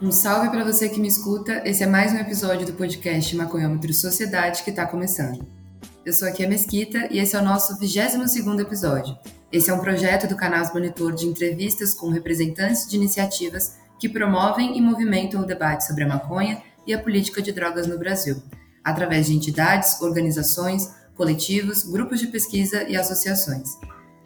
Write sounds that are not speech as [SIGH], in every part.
Um salve para você que me escuta. Esse é mais um episódio do podcast Maconhômetro Sociedade que está começando. Eu sou aqui a Mesquita e esse é o nosso 22º episódio. Esse é um projeto do Canal Monitor de entrevistas com representantes de iniciativas que promovem e movimentam o debate sobre a maconha e a política de drogas no Brasil, através de entidades, organizações, coletivos, grupos de pesquisa e associações.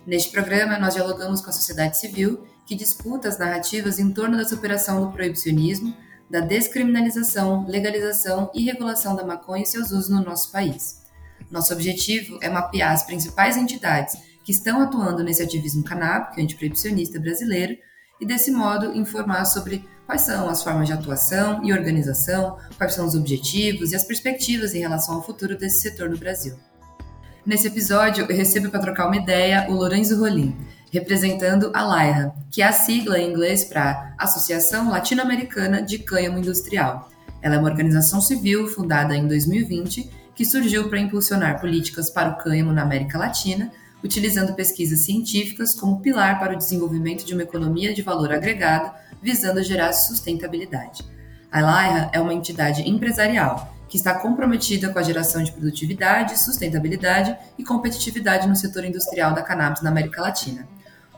Neste programa, nós dialogamos com a sociedade civil que disputa as narrativas em torno da superação do proibicionismo, da descriminalização, legalização e regulação da maconha e seus usos no nosso país. Nosso objetivo é mapear as principais entidades que estão atuando nesse ativismo canábico antiproibicionista brasileiro e, desse modo, informar sobre quais são as formas de atuação e organização, quais são os objetivos e as perspectivas em relação ao futuro desse setor no Brasil. Nesse episódio, eu recebo para trocar uma ideia o Lorenzo Rolim, representando a LAIRA, que é a sigla em inglês para Associação Latino-Americana de Cânhamo Industrial. Ela é uma organização civil fundada em 2020 que surgiu para impulsionar políticas para o cânhamo na América Latina, utilizando pesquisas científicas como pilar para o desenvolvimento de uma economia de valor agregado, visando gerar sustentabilidade. A LAIRA é uma entidade empresarial que está comprometida com a geração de produtividade, sustentabilidade e competitividade no setor industrial da cannabis na América Latina.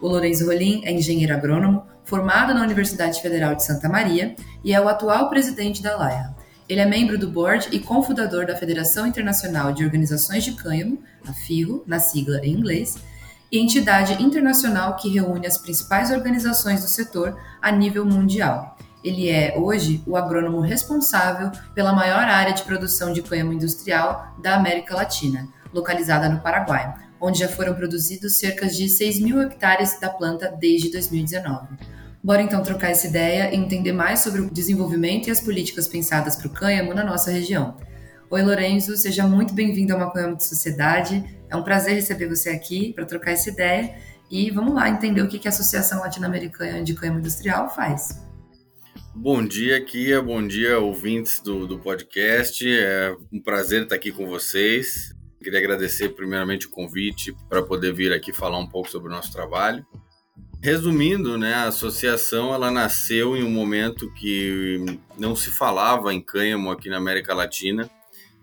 O Lourenço Rolim é engenheiro agrônomo, formado na Universidade Federal de Santa Maria e é o atual presidente da LAIA. Ele é membro do board e cofundador da Federação Internacional de Organizações de Cânhamo, a FIRO, na sigla em inglês, e entidade internacional que reúne as principais organizações do setor a nível mundial. Ele é, hoje, o agrônomo responsável pela maior área de produção de cânhamo industrial da América Latina, localizada no Paraguai, onde já foram produzidos cerca de 6 mil hectares da planta desde 2019. Bora então trocar essa ideia e entender mais sobre o desenvolvimento e as políticas pensadas para o cânhamo na nossa região. Oi, Lorenzo, seja muito bem-vindo ao Maconhamo de Sociedade. É um prazer receber você aqui para trocar essa ideia e vamos lá entender o que a Associação Latino-Americana de Cânhamo Industrial faz. Bom dia, Kia. Bom dia, ouvintes do, do podcast. É um prazer estar aqui com vocês. Queria agradecer primeiramente o convite para poder vir aqui falar um pouco sobre o nosso trabalho. Resumindo, né, a associação ela nasceu em um momento que não se falava em cânhamo aqui na América Latina.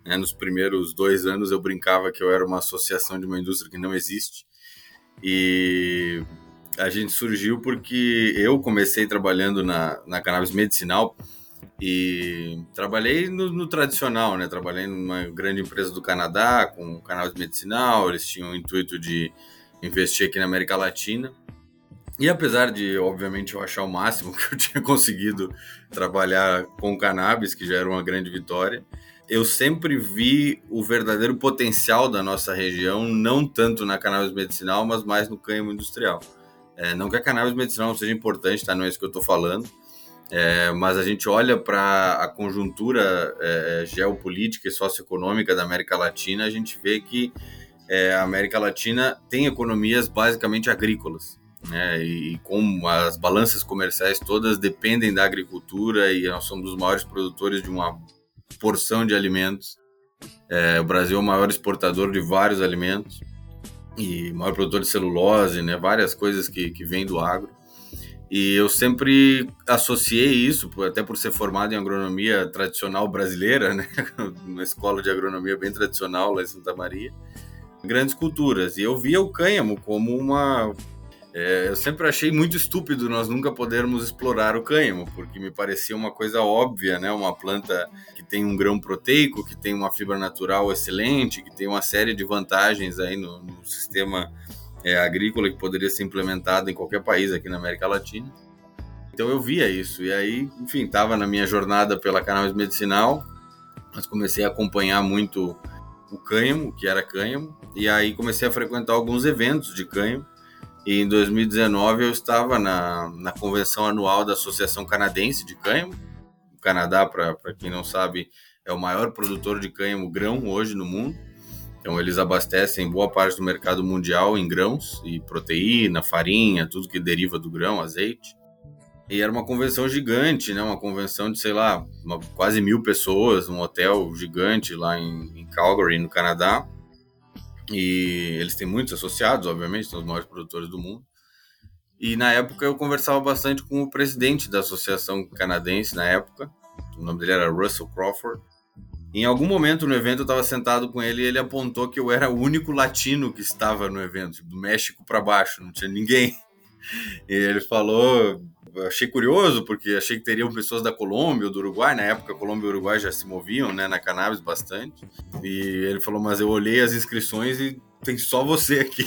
Né, nos primeiros dois anos eu brincava que eu era uma associação de uma indústria que não existe. E a gente surgiu porque eu comecei trabalhando na, na cannabis medicinal e trabalhei no, no, tradicional, né? Trabalhei numa grande empresa do Canadá, com canal medicinal, eles tinham o intuito de investir aqui na América Latina. E apesar de, obviamente, eu achar o máximo [LAUGHS] que eu tinha conseguido trabalhar com cannabis, que já era uma grande vitória, eu sempre vi o verdadeiro potencial da nossa região, não tanto na cannabis medicinal, mas mais no cânhamo industrial. É, não que a cannabis medicinal não seja importante, tá? Não é isso que eu estou falando, é, mas a gente olha para a conjuntura é, geopolítica e socioeconômica da América Latina, a gente vê que é, a América Latina tem economias basicamente agrícolas. Né, e, e como as balanças comerciais todas dependem da agricultura e nós somos os maiores produtores de uma porção de alimentos. É, o Brasil é o maior exportador de vários alimentos e maior produtor de celulose, né, várias coisas que, que vêm do agro. E eu sempre associei isso, até por ser formado em agronomia tradicional brasileira, né? [LAUGHS] uma escola de agronomia bem tradicional lá em Santa Maria, grandes culturas. E eu via o cânhamo como uma. É, eu sempre achei muito estúpido nós nunca podermos explorar o cânhamo, porque me parecia uma coisa óbvia, né? Uma planta que tem um grão proteico, que tem uma fibra natural excelente, que tem uma série de vantagens aí no, no sistema é, agrícola que poderia ser implementada em qualquer país aqui na América Latina. Então eu via isso e aí, enfim, estava na minha jornada pela cannabis medicinal, mas comecei a acompanhar muito o cânhamo, que era cânhamo, e aí comecei a frequentar alguns eventos de cânhamo. E em 2019 eu estava na, na convenção anual da Associação Canadense de Cânhamo. O Canadá, para quem não sabe, é o maior produtor de cânhamo grão hoje no mundo. Então eles abastecem boa parte do mercado mundial em grãos e proteína, farinha, tudo que deriva do grão, azeite. E era uma convenção gigante, né? Uma convenção de, sei lá, uma, quase mil pessoas, um hotel gigante lá em, em, Calgary, no Canadá. E eles têm muitos associados, obviamente, são os maiores produtores do mundo. E na época eu conversava bastante com o presidente da associação canadense, na época, o nome dele era Russell Crawford. Em algum momento no evento eu estava sentado com ele e ele apontou que eu era o único latino que estava no evento, do México para baixo, não tinha ninguém. E ele falou, achei curioso porque achei que teriam pessoas da Colômbia ou do Uruguai, na época Colômbia e Uruguai já se moviam, né, na cannabis bastante. E ele falou, mas eu olhei as inscrições e tem só você aqui.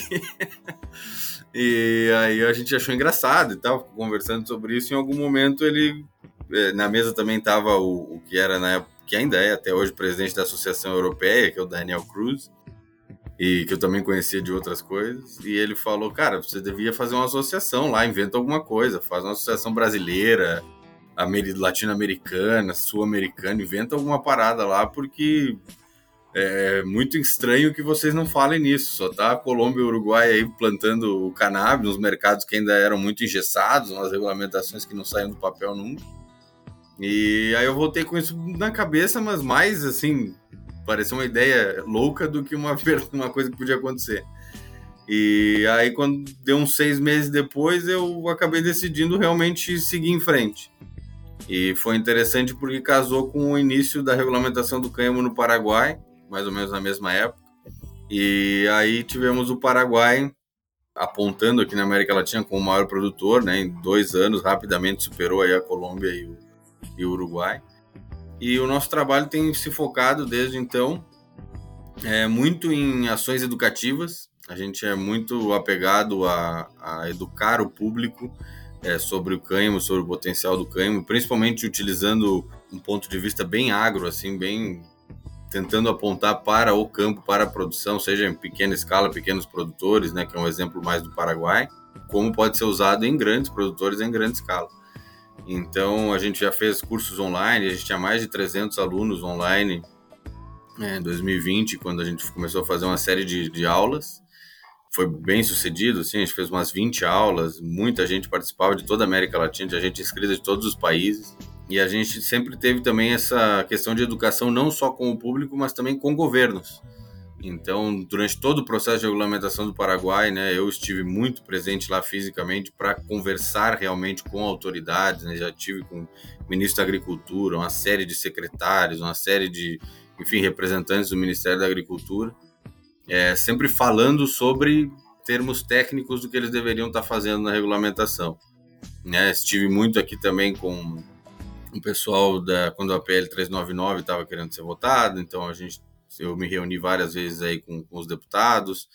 [LAUGHS] e aí a gente achou engraçado e tal, conversando sobre isso. Em algum momento ele, é, na mesa também estava o, o que era na época que ainda é até hoje presidente da Associação Europeia, que é o Daniel Cruz, e que eu também conhecia de outras coisas. E ele falou: Cara, você devia fazer uma associação lá, inventa alguma coisa, faz uma associação brasileira, latino-americana, sul-americana, inventa alguma parada lá, porque é muito estranho que vocês não falem nisso. Só tá a Colômbia e o Uruguai aí plantando o cannabis nos mercados que ainda eram muito engessados, umas regulamentações que não saíam do papel nunca. E aí eu voltei com isso na cabeça, mas mais assim, pareceu uma ideia louca do que uma, [LAUGHS] uma coisa que podia acontecer. E aí, quando deu uns seis meses depois, eu acabei decidindo realmente seguir em frente. E foi interessante porque casou com o início da regulamentação do cânhamo no Paraguai, mais ou menos na mesma época. E aí tivemos o Paraguai apontando aqui na América Latina como o maior produtor, né? Em dois anos, rapidamente superou aí a Colômbia e o, e Uruguai. E o nosso trabalho tem se focado desde então é, muito em ações educativas. A gente é muito apegado a, a educar o público é, sobre o cânhamo, sobre o potencial do cânhamo, principalmente utilizando um ponto de vista bem agro, assim, bem tentando apontar para o campo, para a produção, seja em pequena escala, pequenos produtores, né, que é um exemplo mais do Paraguai, como pode ser usado em grandes produtores em grande escala. Então, a gente já fez cursos online, a gente tinha mais de 300 alunos online é, em 2020, quando a gente começou a fazer uma série de, de aulas. Foi bem sucedido, assim, a gente fez umas 20 aulas, muita gente participava de toda a América Latina, tinha gente inscrita de todos os países. E a gente sempre teve também essa questão de educação, não só com o público, mas também com governos. Então, durante todo o processo de regulamentação do Paraguai, né, eu estive muito presente lá fisicamente para conversar realmente com autoridades. Né, já tive com o ministro da Agricultura, uma série de secretários, uma série de, enfim, representantes do Ministério da Agricultura, é, sempre falando sobre termos técnicos do que eles deveriam estar tá fazendo na regulamentação. Né, estive muito aqui também com o pessoal da quando a PL 399 estava querendo ser votada, então a gente eu me reuni várias vezes aí com, com os deputados,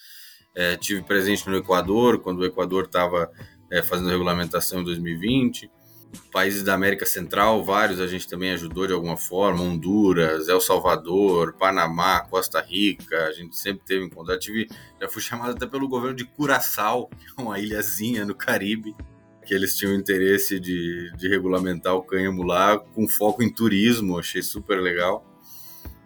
é, tive presente no Equador, quando o Equador estava é, fazendo regulamentação em 2020. Países da América Central, vários a gente também ajudou de alguma forma, Honduras, El Salvador, Panamá, Costa Rica, a gente sempre teve em contato. Tive, já fui chamado até pelo governo de Curaçao, [LAUGHS] uma ilhazinha no Caribe, que eles tinham interesse de, de regulamentar o cânhamo lá, com foco em turismo, achei super legal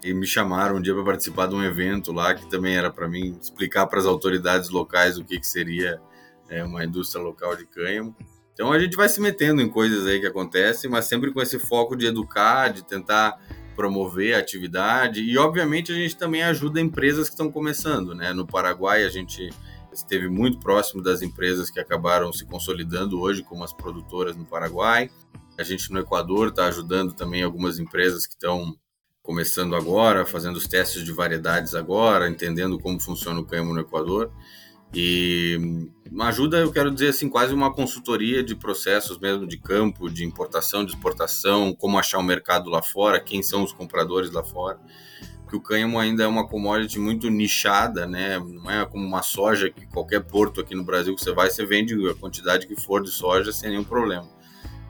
e me chamaram um dia para participar de um evento lá que também era para mim explicar para as autoridades locais o que, que seria é, uma indústria local de cânhamo. Então a gente vai se metendo em coisas aí que acontecem, mas sempre com esse foco de educar, de tentar promover a atividade e obviamente a gente também ajuda empresas que estão começando, né? No Paraguai a gente esteve muito próximo das empresas que acabaram se consolidando hoje como as produtoras no Paraguai. A gente no Equador está ajudando também algumas empresas que estão começando agora, fazendo os testes de variedades agora, entendendo como funciona o cânhamo no Equador. E uma ajuda, eu quero dizer assim, quase uma consultoria de processos mesmo de campo, de importação, de exportação, como achar o mercado lá fora, quem são os compradores lá fora. Que o cânhamo ainda é uma commodity muito nichada, né? Não é como uma soja que qualquer porto aqui no Brasil que você vai, você vende a quantidade que for de soja sem nenhum problema.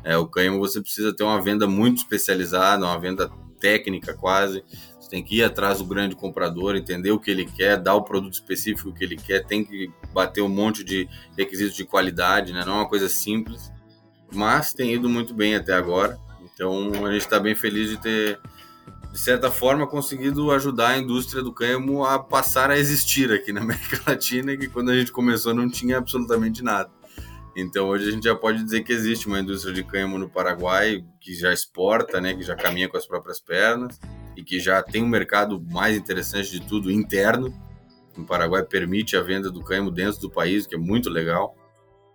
É, o cânhamo você precisa ter uma venda muito especializada, uma venda técnica quase. Você tem que ir atrás do grande comprador, entender o que ele quer, dar o produto específico que ele quer, tem que bater um monte de requisitos de qualidade, né? Não é uma coisa simples, mas tem ido muito bem até agora. Então a gente está bem feliz de ter, de certa forma, conseguido ajudar a indústria do cânhamo a passar a existir aqui na América [LAUGHS] Latina, que quando a gente começou não tinha absolutamente nada. Então hoje a gente já pode dizer que existe uma indústria de cânhamo no Paraguai que já exporta, né, que já caminha com as próprias pernas e que já tem um mercado mais interessante de tudo interno. O Paraguai permite a venda do cânhamo dentro do país, que é muito legal.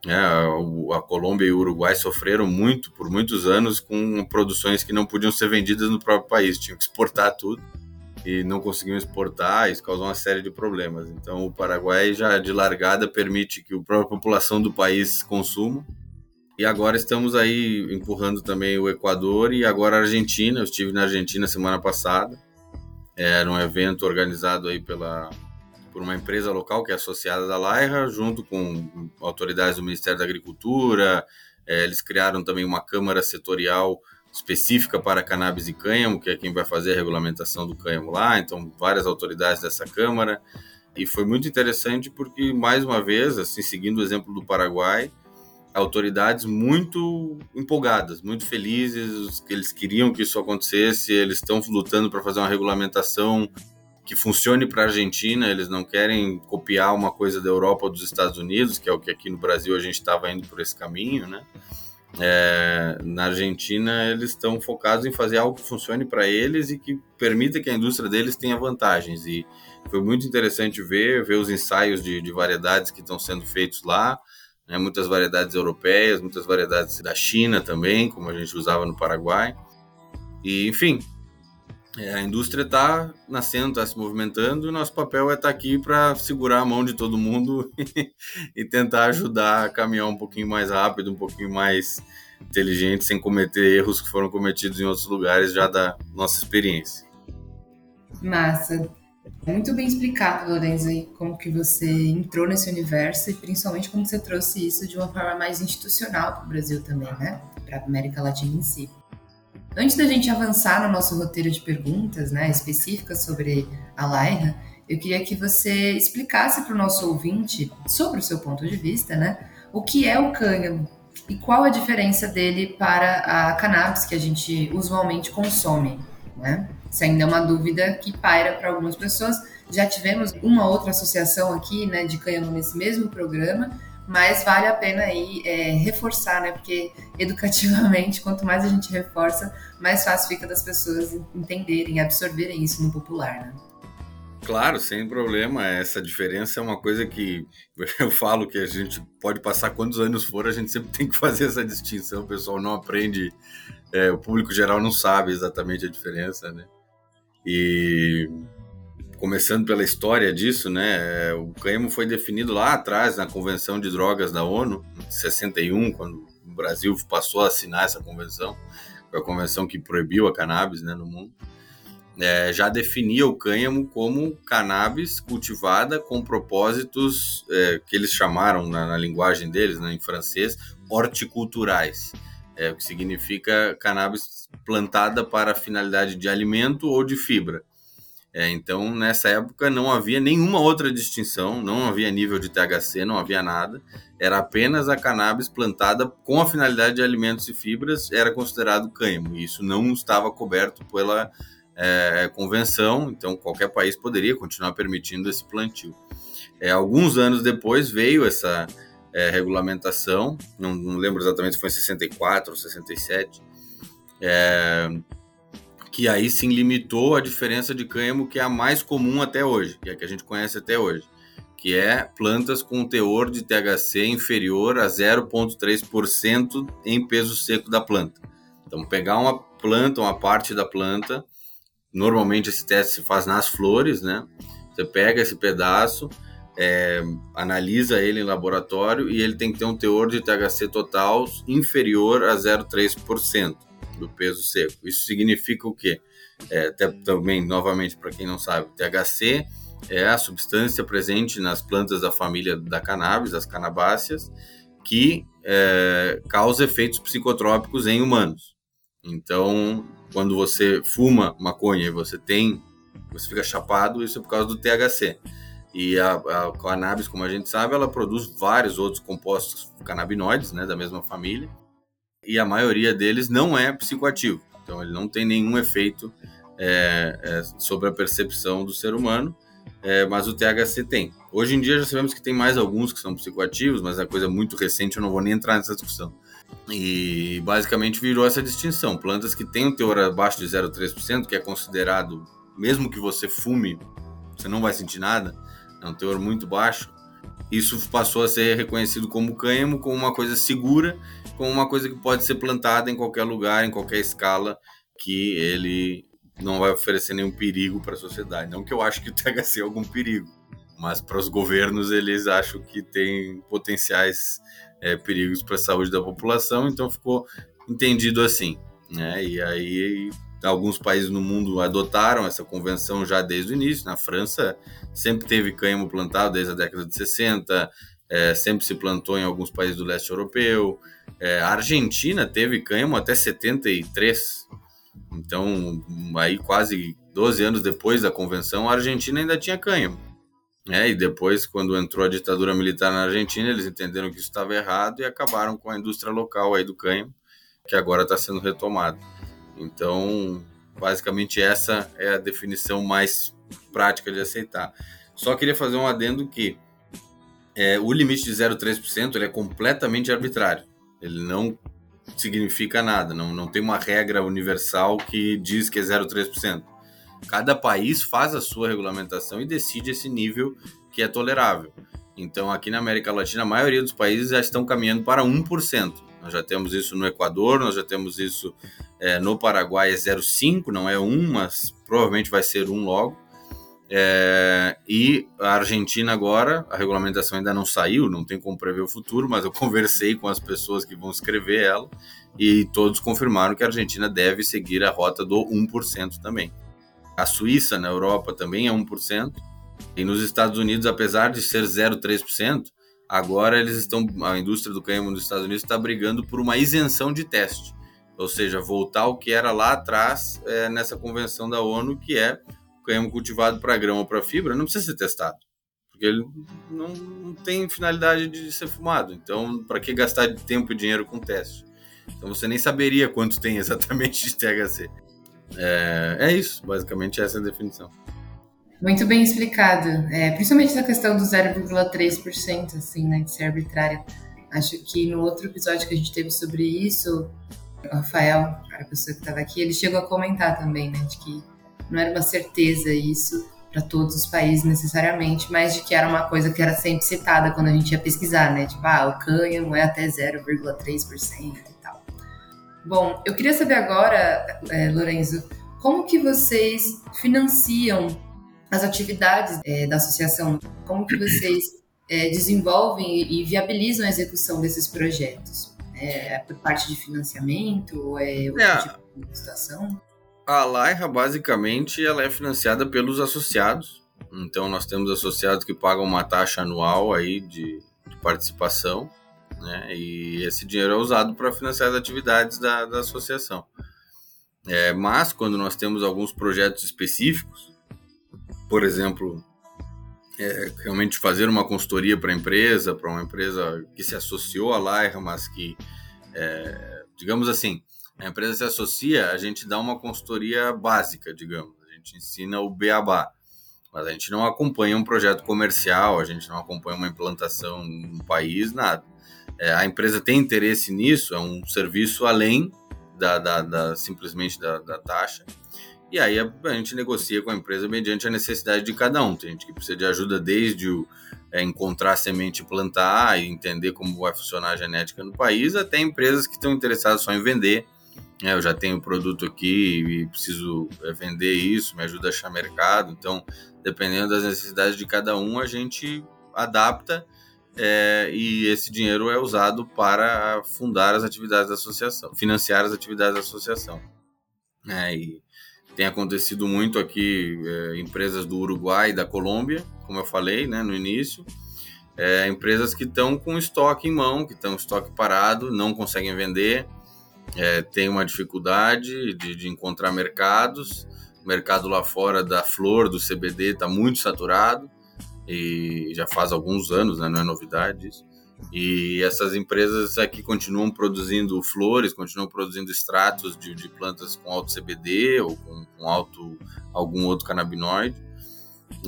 É, a Colômbia e o Uruguai sofreram muito por muitos anos com produções que não podiam ser vendidas no próprio país, tinham que exportar tudo e não conseguiam exportar, isso causou uma série de problemas. Então, o Paraguai já de largada permite que a própria população do país consuma. E agora estamos aí empurrando também o Equador e agora a Argentina. Eu estive na Argentina semana passada. Era um evento organizado aí pela por uma empresa local que é associada da Laira, junto com autoridades do Ministério da Agricultura. É, eles criaram também uma câmara setorial específica para cannabis e cânhamo, que é quem vai fazer a regulamentação do cânhamo lá. Então, várias autoridades dessa câmara. E foi muito interessante porque, mais uma vez, assim, seguindo o exemplo do Paraguai, autoridades muito empolgadas, muito felizes, que eles queriam que isso acontecesse, eles estão lutando para fazer uma regulamentação que funcione para a Argentina, eles não querem copiar uma coisa da Europa ou dos Estados Unidos, que é o que aqui no Brasil a gente estava indo por esse caminho, né? É, na Argentina, eles estão focados em fazer algo que funcione para eles e que permita que a indústria deles tenha vantagens. E foi muito interessante ver, ver os ensaios de, de variedades que estão sendo feitos lá, né? muitas variedades europeias, muitas variedades da China também, como a gente usava no Paraguai. E, enfim, é, a indústria está nascendo, está se movimentando, e nosso papel é estar tá aqui para segurar a mão de todo mundo [LAUGHS] e tentar ajudar a caminhar um pouquinho mais rápido, um pouquinho mais inteligente, sem cometer erros que foram cometidos em outros lugares já da nossa experiência. Massa. Muito bem explicado, Lorenzo, como que você entrou nesse universo e principalmente como você trouxe isso de uma forma mais institucional para o Brasil também, né? Para a América Latina em si. Antes da gente avançar no nosso roteiro de perguntas né, específicas sobre a Laira, eu queria que você explicasse para o nosso ouvinte, sobre o seu ponto de vista, né, o que é o cânhamo e qual a diferença dele para a cannabis que a gente usualmente consome. Né? Isso ainda é uma dúvida que paira para algumas pessoas. Já tivemos uma outra associação aqui né, de cânhamo nesse mesmo programa, mas vale a pena aí é, reforçar, né? Porque educativamente, [LAUGHS] quanto mais a gente reforça, mais fácil fica das pessoas entenderem, absorverem isso no popular, né? Claro, sem problema. Essa diferença é uma coisa que [LAUGHS] eu falo que a gente pode passar quantos anos for, a gente sempre [LAUGHS] tem que fazer essa distinção. O pessoal não aprende, é, o público geral não sabe exatamente a diferença, né? E começando pela história disso, né? O cânhamo foi definido lá atrás na Convenção de Drogas da ONU, em 61, quando o Brasil passou a assinar essa convenção, foi a convenção que proibiu a cannabis, né, no mundo. É, já definia o cânhamo como cannabis cultivada com propósitos é, que eles chamaram na, na, linguagem deles, né, em francês, horticulturais, é, o que significa cannabis plantada para finalidade de alimento ou de fibra. É, então, nessa época, não havia nenhuma outra distinção, não havia nível de THC, não havia nada. Era apenas a cannabis plantada com a finalidade de alimentos e fibras, era considerado cânhamo. E isso não estava coberto pela é, convenção, então qualquer país poderia continuar permitindo esse plantio. É, alguns anos depois veio essa é, regulamentação, não, não, lembro exatamente se foi em 64 ou 67, é, que aí sim limitou a diferença de cânhamo que é a mais comum até hoje, que é a que a gente conhece até hoje, que é plantas com teor de THC inferior a 0,3% em peso seco da planta. Então, pegar uma planta, uma parte da planta, normalmente esse teste se faz nas flores, né? Você pega esse pedaço, é, analisa ele em laboratório e ele tem que ter um teor de THC total inferior a 0,3% do peso seco. Isso significa o quê? É, até, também, novamente, para quem não sabe, THC é a substância presente nas plantas da família da cannabis, as canabáceas, que é, causa efeitos psicotrópicos em humanos. Então, quando você fuma maconha e você tem, você fica chapado, isso é por causa do THC. E a, a cannabis, como a gente sabe, ela produz vários outros compostos canabinoides, né, da mesma família, e a maioria deles não é psicoativo. Então, ele não tem nenhum efeito é, é, sobre a percepção do ser humano, é, mas o THC tem. Hoje em dia já sabemos que tem mais alguns que são psicoativos, mas é coisa muito recente, eu não vou nem entrar nessa discussão. E basicamente virou essa distinção: plantas que têm um teor abaixo de 0,3%, que é considerado, mesmo que você fume, você não vai sentir nada, é um teor muito baixo, isso passou a ser reconhecido como cânhamo, como uma coisa segura, como uma coisa que pode ser plantada em qualquer lugar, em qualquer escala, que ele não vai oferecer nenhum perigo para a sociedade. Não que eu acho que o THC é algum perigo, mas para os governos eles acham que tem potenciais é, perigos para a saúde da população, então ficou entendido assim. Né? E aí alguns países no mundo adotaram essa convenção já desde o início. Na França sempre teve cânhamo plantado desde a década de 60, é, sempre se plantou em alguns países do leste europeu. É, a Argentina teve cânhamo até 73. Então, aí quase 12 anos depois da convenção, a Argentina ainda tinha cânhamo. É, e depois, quando entrou a ditadura militar na Argentina, eles entenderam que isso estava errado e acabaram com a indústria local aí do cânhamo, que agora está sendo retomada. Então, basicamente essa é a definição mais prática de aceitar. Só queria fazer um adendo que é, o limite de 0,3% ele é completamente arbitrário. Ele não significa nada, não, não tem uma regra universal que diz que é 0,3%. Cada país faz a sua regulamentação e decide esse nível que é tolerável. Então, aqui na América Latina, a maioria dos países já estão caminhando para 1%. Nós já temos isso no Equador, nós já temos isso é, no Paraguai, é 0,5, não é 1, mas provavelmente vai ser 1 logo. É, e a Argentina agora, a regulamentação ainda não saiu, não tem como prever o futuro, mas eu [LAUGHS] conversei com as pessoas que vão escrever ela e todos confirmaram que a Argentina deve seguir a rota do 1% também. A Suíça, na Europa, também é 1%. E nos Estados Unidos, apesar de ser 0,3%, agora eles estão, a indústria do cânhamo nos Estados Unidos está brigando por uma isenção de teste, ou seja, voltar ao que era lá atrás é, nessa convenção da ONU, que é o cânhamo cultivado para grão ou para fibra, não precisa ser testado, porque ele não, não tem finalidade de ser fumado. Então, para que gastar tempo e dinheiro com teste? Então você nem saberia quanto tem [LAUGHS] exatamente de THC. É, é isso, basicamente essa é a definição. Muito bem explicado. É, principalmente essa questão do 0,3%, assim, né, de ser arbitrária. Acho que no outro episódio que a gente teve sobre isso, o Rafael, a pessoa que estava aqui, ele chegou a comentar também, né, de que não era uma certeza isso para todos os países necessariamente, mas de que era uma coisa que era sempre citada quando a gente ia pesquisar, né, tipo, ah, o cânhamo é até 0,3% e tal. Bom, eu queria saber agora, é, Lorenzo, como que vocês financiam as atividades é, da associação, como que vocês é, desenvolvem e viabilizam a execução desses projetos? É por parte de financiamento é outro é, tipo de situação? A Laira, basicamente, ela é financiada pelos associados. Então, nós temos associados que pagam uma taxa anual aí de, de participação, né? E esse dinheiro é usado para financiar as atividades da, da associação. É, mas, quando nós temos alguns projetos específicos, por exemplo, é, realmente fazer uma consultoria para a empresa, para uma empresa que se associou à Lyra, mas que, é, digamos assim, a empresa se associa, a gente dá uma consultoria básica, digamos, a gente ensina o beabá, mas a gente não acompanha um projeto comercial, a gente não acompanha uma implantação no país, nada. É, a empresa tem interesse nisso, é um serviço além da, da, da simplesmente da, da taxa. E aí a, gente negocia com a empresa mediante a necessidade de cada um. Tem gente que precisa de ajuda desde o, é, encontrar semente e plantar e entender como vai funcionar a genética no país, até empresas que estão interessadas só em vender. É, eu já tenho produto aqui e preciso é, vender isso, me ajuda a achar mercado. Então, dependendo das necessidades de cada um, a gente adapta é, e esse dinheiro é usado para fundar as atividades da associação, financiar as atividades da associação. É, e tem acontecido muito aqui é, empresas do Uruguai e da Colômbia, como eu falei né, no início. É, empresas que estão com estoque em mão, que estão estoque parado, não conseguem vender, é, tem uma dificuldade de, de, encontrar mercados. O mercado lá fora da flor, do CBD, está muito saturado e já faz alguns anos, né, não é novidade isso. E essas empresas aqui continuam produzindo flores, continuam produzindo extratos de, de plantas com alto CBD ou com, com alto algum outro canabinoide.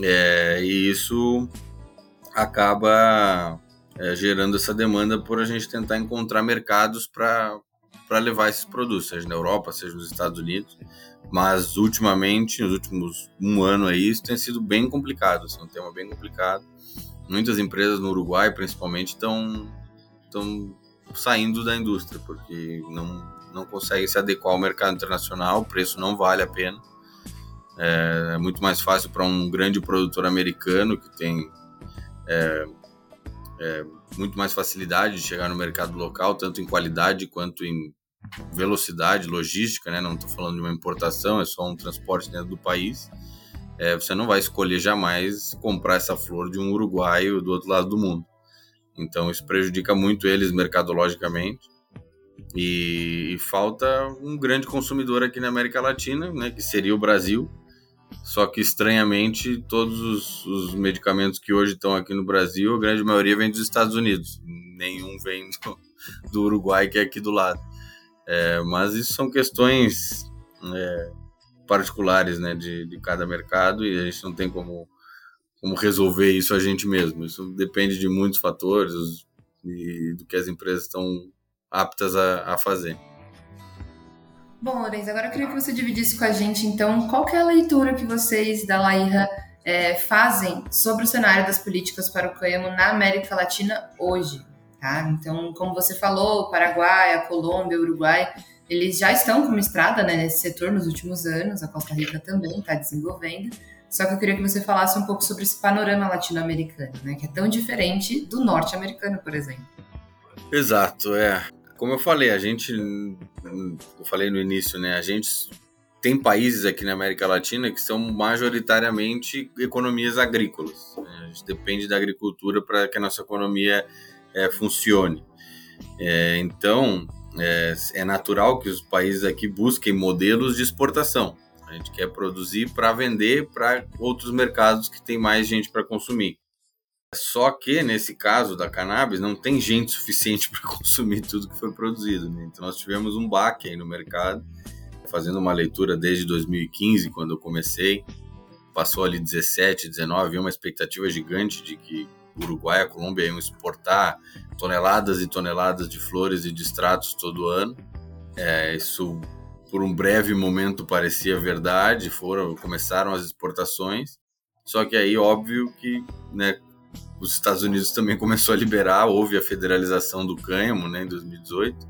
É, e isso acaba é, gerando essa demanda por a gente tentar encontrar mercados para para levar esses produtos, seja na Europa, seja nos Estados Unidos. Mas ultimamente, nos últimos um ano aí, isso tem sido bem complicado, assim, um tema bem complicado. Muitas empresas no Uruguai, principalmente, estão estão saindo da indústria porque não não conseguem se adequar ao mercado internacional, o preço não vale a pena. É, é muito mais fácil para um grande produtor americano que tem é, é, muito mais facilidade de chegar no mercado local, tanto em qualidade quanto em velocidade, logística, né? Não estou falando de uma importação, é só um transporte dentro do país. É, você não vai escolher jamais comprar essa flor de um uruguaio do outro lado do mundo. Então isso prejudica muito eles mercadologicamente. E, e falta um grande consumidor aqui na América Latina, né, que seria o Brasil. Só que estranhamente todos os, os medicamentos que hoje estão aqui no Brasil, a grande maioria vem dos Estados Unidos. Nenhum vem do, do Uruguai que é aqui do lado. É, mas isso são questões é, particulares né, de, de cada mercado e a gente não tem como, como resolver isso a gente mesmo. Isso depende de muitos fatores e do que as empresas estão aptas a, a fazer. Bom, Lourenço, agora eu queria que você dividisse com a gente, então, qual é a leitura que vocês da Laíra é, fazem sobre o cenário das políticas para o cânhamo na América Latina hoje? Tá? Então, como você falou, o Paraguai, a Colômbia, o Uruguai, eles já estão com uma estrada né, nesse setor nos últimos anos, a Costa Rica também está desenvolvendo. Só que eu queria que você falasse um pouco sobre esse panorama latino-americano, né, que é tão diferente do norte-americano, por exemplo. Exato, é. Como eu falei, a gente, eu falei no início, né, a gente tem países aqui na América Latina que são majoritariamente economias agrícolas. Né? A gente depende da agricultura para que a nossa economia é, funcione. É, então, é, é, natural que os países aqui busquem modelos de exportação. A gente quer produzir para vender para outros mercados que tem mais gente para consumir. Só que, nesse caso da cannabis, não tem gente [LAUGHS] suficiente para consumir tudo que foi produzido. Né? Então, nós tivemos um baque aí no mercado, fazendo uma leitura desde 2015, quando eu comecei. Passou ali 17, 19, havia uma expectativa gigante de que Uruguai a Colômbia iam exportar toneladas e toneladas de flores e de extratos todo ano. É, isso, por um breve momento, parecia verdade, foram começaram as exportações. Só que aí, óbvio que né, os Estados Unidos também [LAUGHS] começou a liberar, houve a federalização do cânhamo né, em 2018.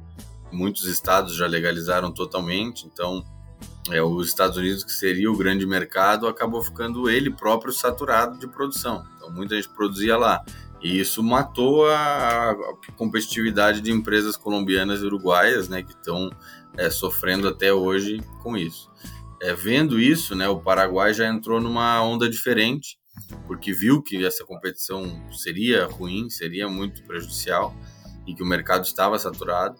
Muitos estados já legalizaram totalmente, então é, os Estados Unidos, que seria o grande mercado, acabou ficando ele próprio saturado de produção. Então, muita gente produzia lá. E isso matou a, competitividade de empresas colombianas e uruguaias, né, que estão é, sofrendo até hoje com isso. É, vendo isso, né, o Paraguai já entrou numa onda diferente, porque viu que essa competição seria ruim, seria muito prejudicial e que o mercado estava saturado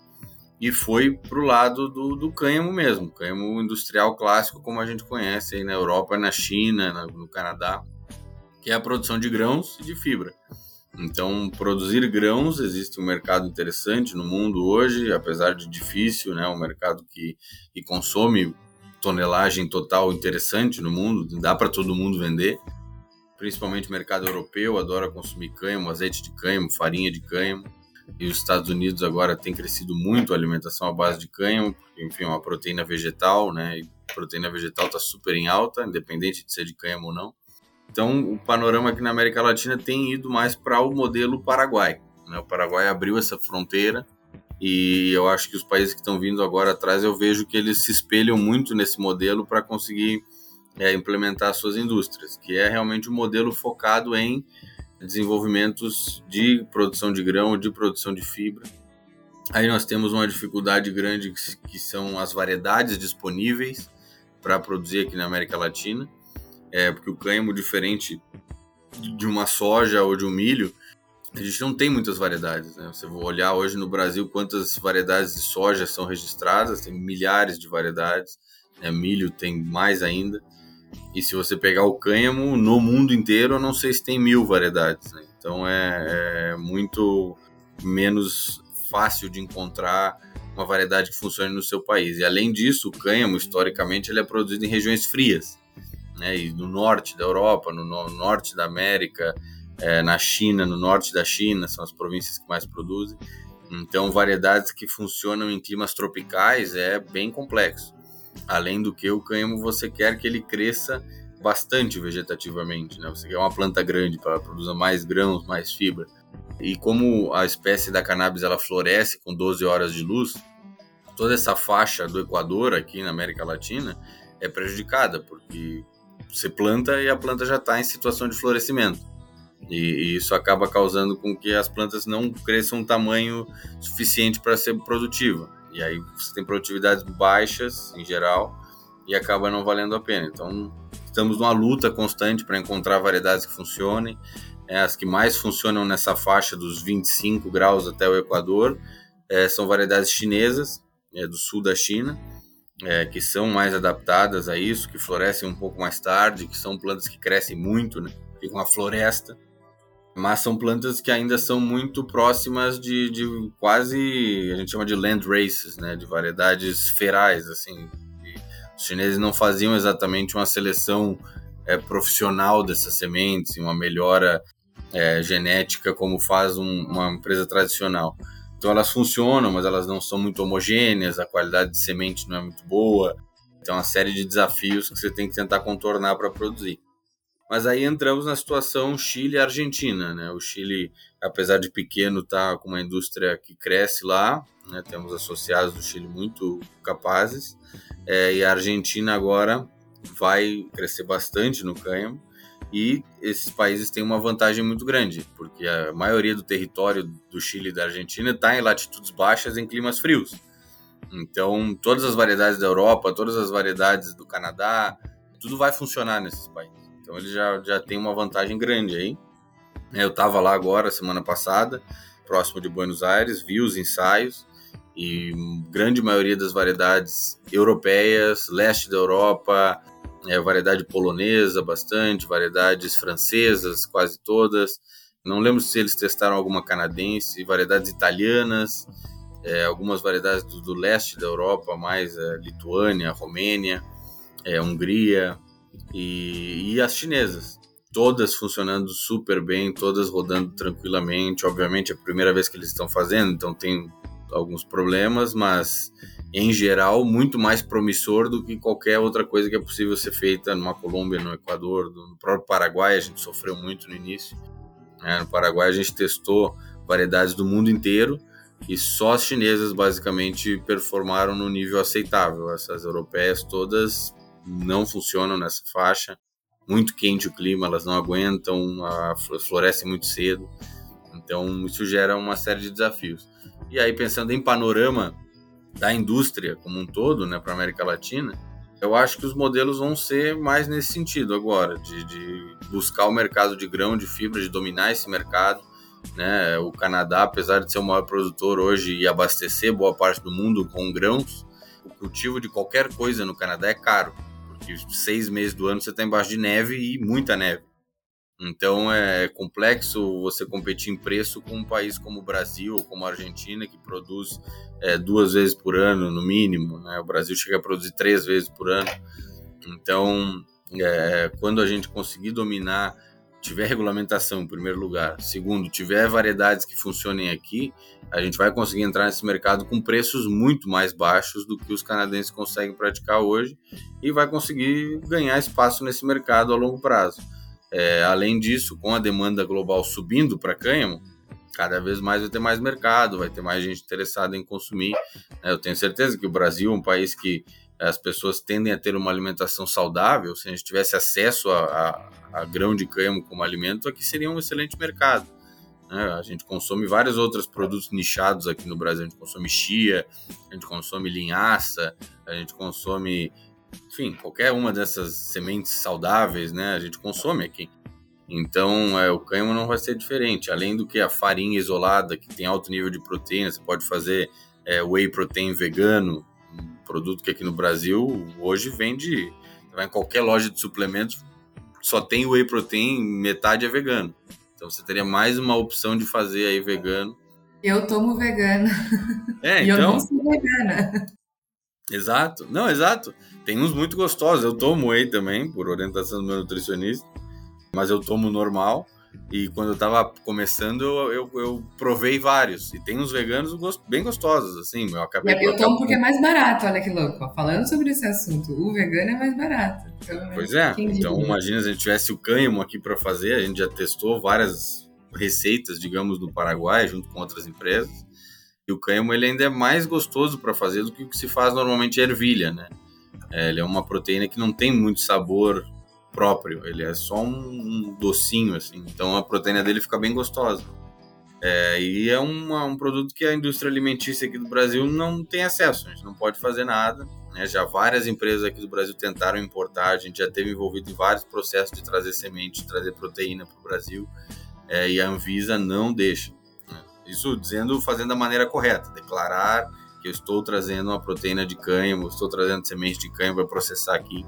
e foi para o lado do, do cânhamo mesmo, cânhamo industrial clássico como a gente conhece aí na Europa, na China, no Canadá, que é a produção de grãos e de fibra. Então, produzir grãos existe um mercado interessante no mundo hoje, apesar de difícil, né? Um mercado que, que consome tonelagem total interessante no mundo, dá para todo mundo vender. Principalmente o mercado europeu adora consumir cânhamo, azeite de cânhamo, farinha de cânhamo e os Estados Unidos agora tem crescido muito a alimentação à base de cânhamo, enfim, uma proteína vegetal, né? E proteína vegetal está super em alta, independente de ser de cânhamo ou não. Então, o panorama aqui na América Latina tem ido mais para o modelo Paraguai. Né? O Paraguai abriu essa fronteira e eu acho que os países que estão vindo agora atrás, eu vejo que eles se espelham muito nesse modelo para conseguir é, implementar suas indústrias, que é realmente um modelo focado em desenvolvimentos de produção de grão, de produção de fibra. Aí nós temos uma dificuldade grande que são as variedades disponíveis para produzir aqui na América Latina, é, porque o cânhamo, diferente de uma soja ou de um milho, a gente não tem muitas variedades. Né? Você vai olhar hoje no Brasil quantas variedades de soja são registradas, tem milhares de variedades, né? milho tem mais ainda. E se você pegar o cânhamo, no mundo inteiro, eu não sei se tem mil variedades. Né? Então é, é, muito menos fácil de encontrar uma variedade que funcione no seu país. E além disso, o cânhamo, historicamente, ele é produzido em regiões frias. Né? E no norte da Europa, no, no norte da América, é, na China, no norte da China, são as províncias que mais produzem. Então, variedades que funcionam em climas tropicais é bem complexo. Além do que o cânhamo você quer que ele cresça bastante vegetativamente, né? Você quer uma planta grande para produzir mais grãos, mais fibra. E como a espécie da cannabis ela floresce com 12 horas de luz, toda essa faixa do Equador aqui na América Latina é prejudicada, porque você planta e a planta já está em situação de florescimento. E, isso acaba causando com que as plantas não cresçam um tamanho suficiente para ser produtiva. E aí você tem produtividades baixas em geral e acaba não valendo a pena. Então estamos numa luta constante para encontrar variedades que funcionem. É, as que mais funcionam nessa faixa dos 25 graus até o Equador é, são variedades chinesas, é, do sul da China, é, que são mais adaptadas a isso, que florescem um pouco mais tarde, que são plantas que crescem muito, né? ficam uma floresta, mas são plantas que ainda são muito próximas de, de quase, a gente chama de land races, né? de variedades ferais, assim. Os chineses não faziam exatamente uma seleção é, profissional dessas sementes, uma melhora é, genética como faz um, uma empresa tradicional. Então elas funcionam, mas elas não são muito homogêneas, a qualidade de semente não é muito boa. Então, uma série de desafios que você tem que tentar contornar para produzir. Mas aí entramos na situação Chile e Argentina, né? O Chile, apesar de pequeno, está com uma indústria que cresce lá, né? Temos associados do Chile muito capazes, é, e a Argentina agora vai crescer bastante no cânhamo. E esses países têm uma vantagem muito grande, porque a maioria do território do Chile e da Argentina está em latitudes baixas em climas frios. Então, todas as variedades da Europa, todas as variedades do Canadá, tudo vai funcionar nesses países. Então, ele já, já tem uma vantagem grande aí. Eu estava lá agora, semana passada, próximo de Buenos Aires, vi os ensaios e grande maioria das variedades europeias, leste da Europa, é, variedade polonesa bastante, variedades francesas quase todas. Não lembro se eles testaram alguma canadense, variedades italianas, é, algumas variedades do, do, leste da Europa, mais é, Lituânia, Romênia, é, Hungria e, e as chinesas. Todas funcionando super bem, todas rodando tranquilamente. Obviamente é a primeira vez que eles estão fazendo, então tem alguns problemas, mas em geral, muito mais promissor do que qualquer outra coisa que é possível ser feita numa Colômbia, no Equador, no próprio Paraguai, a gente sofreu muito no início. Né? No Paraguai, a gente testou variedades do mundo inteiro e só as chinesas basicamente performaram no nível aceitável. Essas europeias todas não funcionam nessa faixa. Muito quente o clima, elas não aguentam, a, florescem muito cedo. Então, isso gera uma série de desafios. E aí, pensando em panorama da indústria como um todo, né, para a América Latina, eu acho que os modelos vão ser mais nesse sentido agora, de, de, buscar o mercado de grão, de fibra, de dominar esse mercado. Né? O Canadá, apesar de ser o maior produtor hoje e abastecer boa parte do mundo com grãos, o cultivo de qualquer coisa no Canadá é caro, porque seis meses do ano você está embaixo de neve e muita neve. Então é complexo você competir em preço com um país como o Brasil como a Argentina, que produz é, duas vezes por ano, no mínimo. Né? O Brasil chega a produzir três vezes por ano. Então, é, quando a gente conseguir dominar, tiver regulamentação, em primeiro lugar, segundo, tiver variedades que funcionem aqui, a gente vai conseguir entrar nesse mercado com preços muito mais baixos do que os canadenses conseguem praticar hoje e vai conseguir ganhar espaço nesse mercado a longo prazo. É, além disso, com a demanda global subindo para cânhamo, cada vez mais vai ter mais mercado, vai ter mais gente interessada em consumir. Né? Eu tenho certeza que o Brasil é um país que as pessoas tendem a ter uma alimentação saudável. Se a gente tivesse acesso a, a, a grão de cânhamo como alimento, aqui seria um excelente mercado. Né? A gente consome vários outros produtos nichados aqui no Brasil. A gente consome chia, a gente consome linhaça, a gente consome enfim, qualquer uma dessas sementes saudáveis, né, a gente consome aqui. Então, é, o cânhamo não vai ser diferente. Além do que a farinha isolada, que tem alto nível de proteína, você pode fazer é, whey protein vegano, produto que aqui no Brasil hoje vende, vai em qualquer loja de suplementos, só tem whey protein, metade é vegano. Então, você teria mais uma opção de fazer aí vegano. Eu tomo vegana. É, então... [LAUGHS] E eu não então sou vegana. Exato. Não, exato. Tem uns muito gostosos. Eu tomo whey também, por orientação do meu nutricionista, mas eu tomo normal. E quando eu estava começando, eu, eu, provei vários. E tem uns veganos bem gostosos, assim. Eu acabei Eu tomo porque é mais barato, olha que louco. Falando sobre esse assunto, o vegano é mais barato. Então, pois é. Então, imagina se a gente tivesse o cânhamo aqui para fazer. A gente já testou várias receitas, digamos, no Paraguai, junto com outras empresas. E o cânhamo ele ainda é mais gostoso para fazer do que o que se faz normalmente ervilha, né? É, ele é uma proteína que não tem muito sabor próprio, ele é só um, docinho, assim. Então a proteína dele fica bem gostosa. É, e é uma, um produto que a indústria alimentícia aqui do Brasil não tem acesso, a gente não pode fazer nada. Né? Já várias empresas aqui do Brasil tentaram importar, a gente já teve envolvido em vários processos de trazer semente, de trazer proteína para o Brasil, é, e a Anvisa não deixa. Né? Isso dizendo, fazendo da maneira correta, declarar que eu estou trazendo uma proteína de cânhamo, estou trazendo semente de cânhamo para processar aqui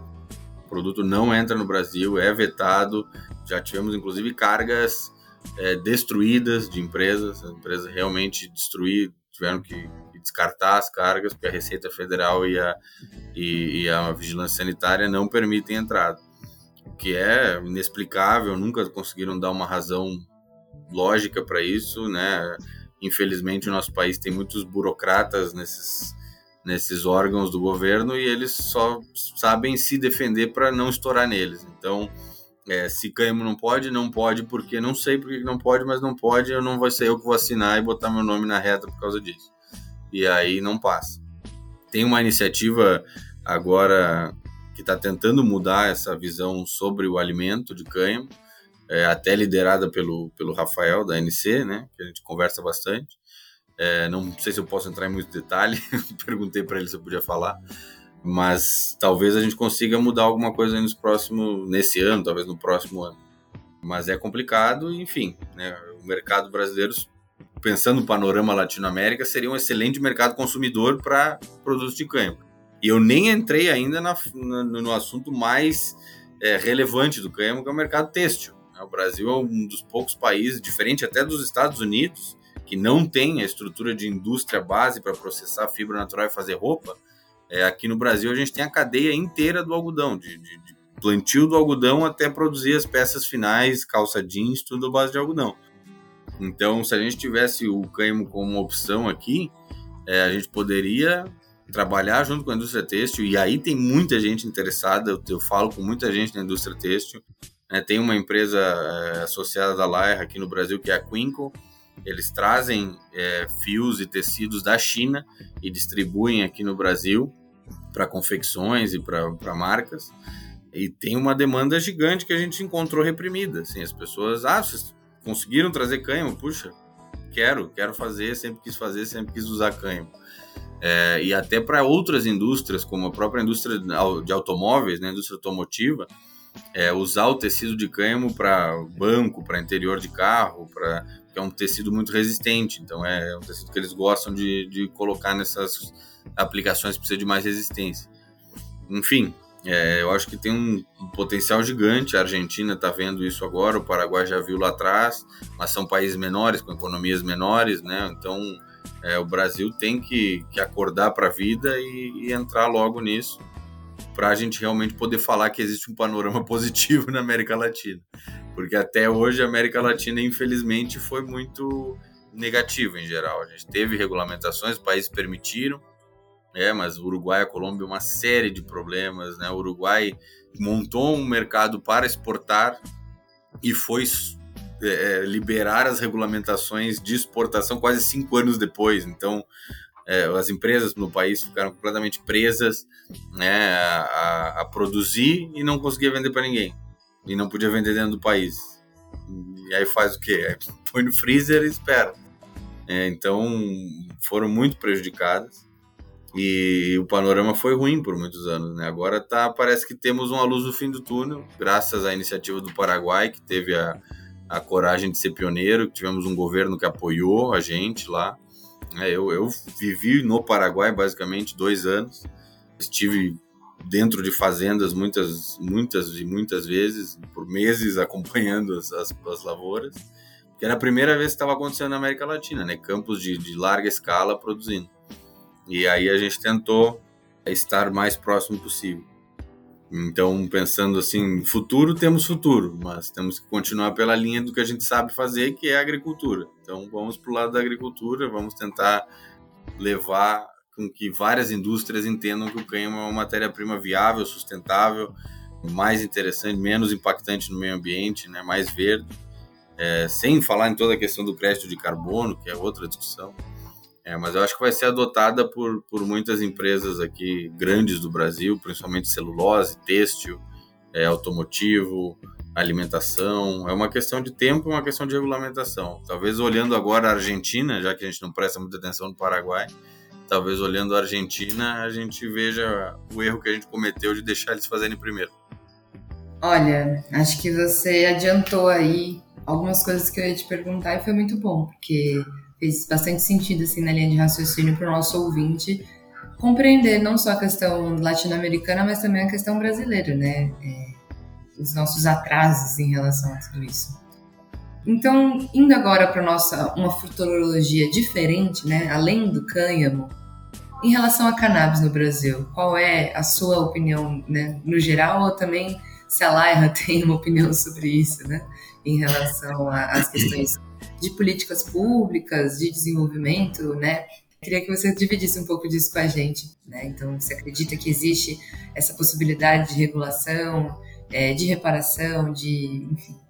produto não entra no Brasil, é vetado. Já tivemos, inclusive, cargas é, destruídas de empresas. As empresas realmente destruíram, tiveram que descartar as cargas, porque a Receita Federal e a, e, e a Vigilância Sanitária não permitem entrada. O que é inexplicável, nunca conseguiram dar uma razão lógica para isso, né? Infelizmente, o nosso país tem muitos burocratas nesses nesses órgãos do governo e eles só sabem se defender para não estourar neles. Então, é, se Caimo não pode, não pode porque não sei porque não pode, mas não pode, eu não vou ser eu que vou assinar e botar meu nome na reta por causa disso. E aí não passa. Tem uma iniciativa agora que está tentando mudar essa visão sobre o alimento de cânhamo, é, até liderada pelo, pelo Rafael da NC, né, que a gente conversa bastante. É, não sei se eu posso entrar em muito detalhe, [LAUGHS] perguntei para ele se eu podia falar, mas talvez a gente consiga mudar alguma coisa nos próximos, nesse ano, talvez no próximo ano. Mas é complicado, enfim, né, o mercado brasileiro, pensando no panorama Latino-América, seria um excelente mercado consumidor para produtos de cânhamo. E eu nem entrei ainda na, no assunto mais é, relevante do cânhamo, que é o mercado têxtil. O Brasil é um dos poucos países, diferente até dos Estados Unidos, que não tem a estrutura de indústria base para processar fibra natural e fazer roupa, é, aqui no Brasil a gente tem a cadeia inteira do algodão, de, de, de plantio do algodão até produzir as peças finais, calça jeans, tudo à base de algodão. Então, se a gente tivesse o cânhamo como opção aqui, é, a gente poderia trabalhar junto com a indústria têxtil, e aí tem muita gente interessada, eu, eu falo com muita gente na indústria têxtil. Né, tem uma empresa é, associada da Laia aqui no Brasil, que é a Quinco, eles trazem é, fios e tecidos da China e distribuem aqui no Brasil para confecções e para marcas. E tem uma demanda gigante que a gente encontrou reprimida. Assim, as pessoas, ah, vocês conseguiram trazer cânhamo? Puxa, quero, quero fazer, sempre quis fazer, sempre quis usar cânhamo. É, e até para outras indústrias, como a própria indústria de automóveis, né, indústria automotiva, é, usar o tecido de cânhamo para banco, para interior de carro, para que é um tecido muito resistente. Então é um tecido que eles gostam de, de colocar nessas aplicações que precisa de mais resistência. Enfim, é, eu acho que tem um, potencial gigante. A Argentina está vendo isso agora, o Paraguai já viu lá atrás, mas são países menores, com economias menores, né? Então é, o Brasil tem que, que acordar para a vida e, e entrar logo nisso para a gente realmente poder falar que existe um panorama [LAUGHS] positivo na América Latina. Porque até hoje a América Latina, infelizmente, foi muito negativa em geral. A gente teve regulamentações, países permitiram, é, mas o Uruguai a Colômbia uma série de problemas, né? O Uruguai montou um mercado para exportar e foi é, liberar as regulamentações de exportação quase cinco anos depois. Então, é, as empresas no país ficaram completamente presas né, a, a produzir e não conseguia vender para ninguém. E não podia vender dentro do país. E aí faz o quê? Põe no freezer e espera. É, então foram muito prejudicadas e o panorama foi ruim por muitos anos. Né? Agora tá, parece que temos uma luz no fim do túnel, graças à iniciativa do Paraguai, que teve a, a coragem de ser pioneiro, tivemos um governo que apoiou a gente lá. É, eu, eu vivi no Paraguai basicamente dois anos. Estive dentro de fazendas muitas, muitas e muitas vezes, por meses [LAUGHS] acompanhando as, as, as lavouras, que era a primeira vez que estava acontecendo na América Latina, né? Campos de, de larga escala produzindo. E aí a gente tentou estar mais próximo possível. Então, pensando assim, futuro, temos futuro, mas temos que continuar pela linha do que a gente sabe fazer, que é a agricultura. Então, vamos para o lado da agricultura, vamos tentar levar com que várias indústrias entendam que o cânhamo é uma matéria-prima viável, sustentável, mais interessante, menos impactante no meio ambiente, né, mais verde, é, sem falar em toda a questão do crédito de carbono, que é outra discussão. É, mas eu acho que vai ser adotada por, por muitas empresas aqui grandes do Brasil, principalmente celulose, têxtil, é, automotivo, alimentação. É uma questão de tempo, uma questão de regulamentação. Talvez olhando agora a Argentina, já que a gente não presta muita atenção no Paraguai, talvez olhando a Argentina a gente veja o erro que a gente cometeu de deixar eles fazerem primeiro. Olha, acho que você adiantou aí algumas coisas que eu ia te perguntar e foi muito bom, porque fez bastante sentido assim na linha de raciocínio para o nosso ouvinte compreender não só a questão latino-americana, mas também a questão brasileira, né? É, os nossos atrasos em relação a tudo isso. Então, indo agora para nossa uma futurologia diferente, né? Além do cânhamo, em relação a cannabis no Brasil, qual é a sua opinião, né? No geral, ou também se a Laira [LAUGHS] tem uma opinião sobre isso, né? Em relação às questões de políticas públicas, de desenvolvimento, né? Queria que você dividisse um pouco disso com a gente. Né? Então, você acredita que existe essa possibilidade de regulação, é, de reparação, de. Enfim.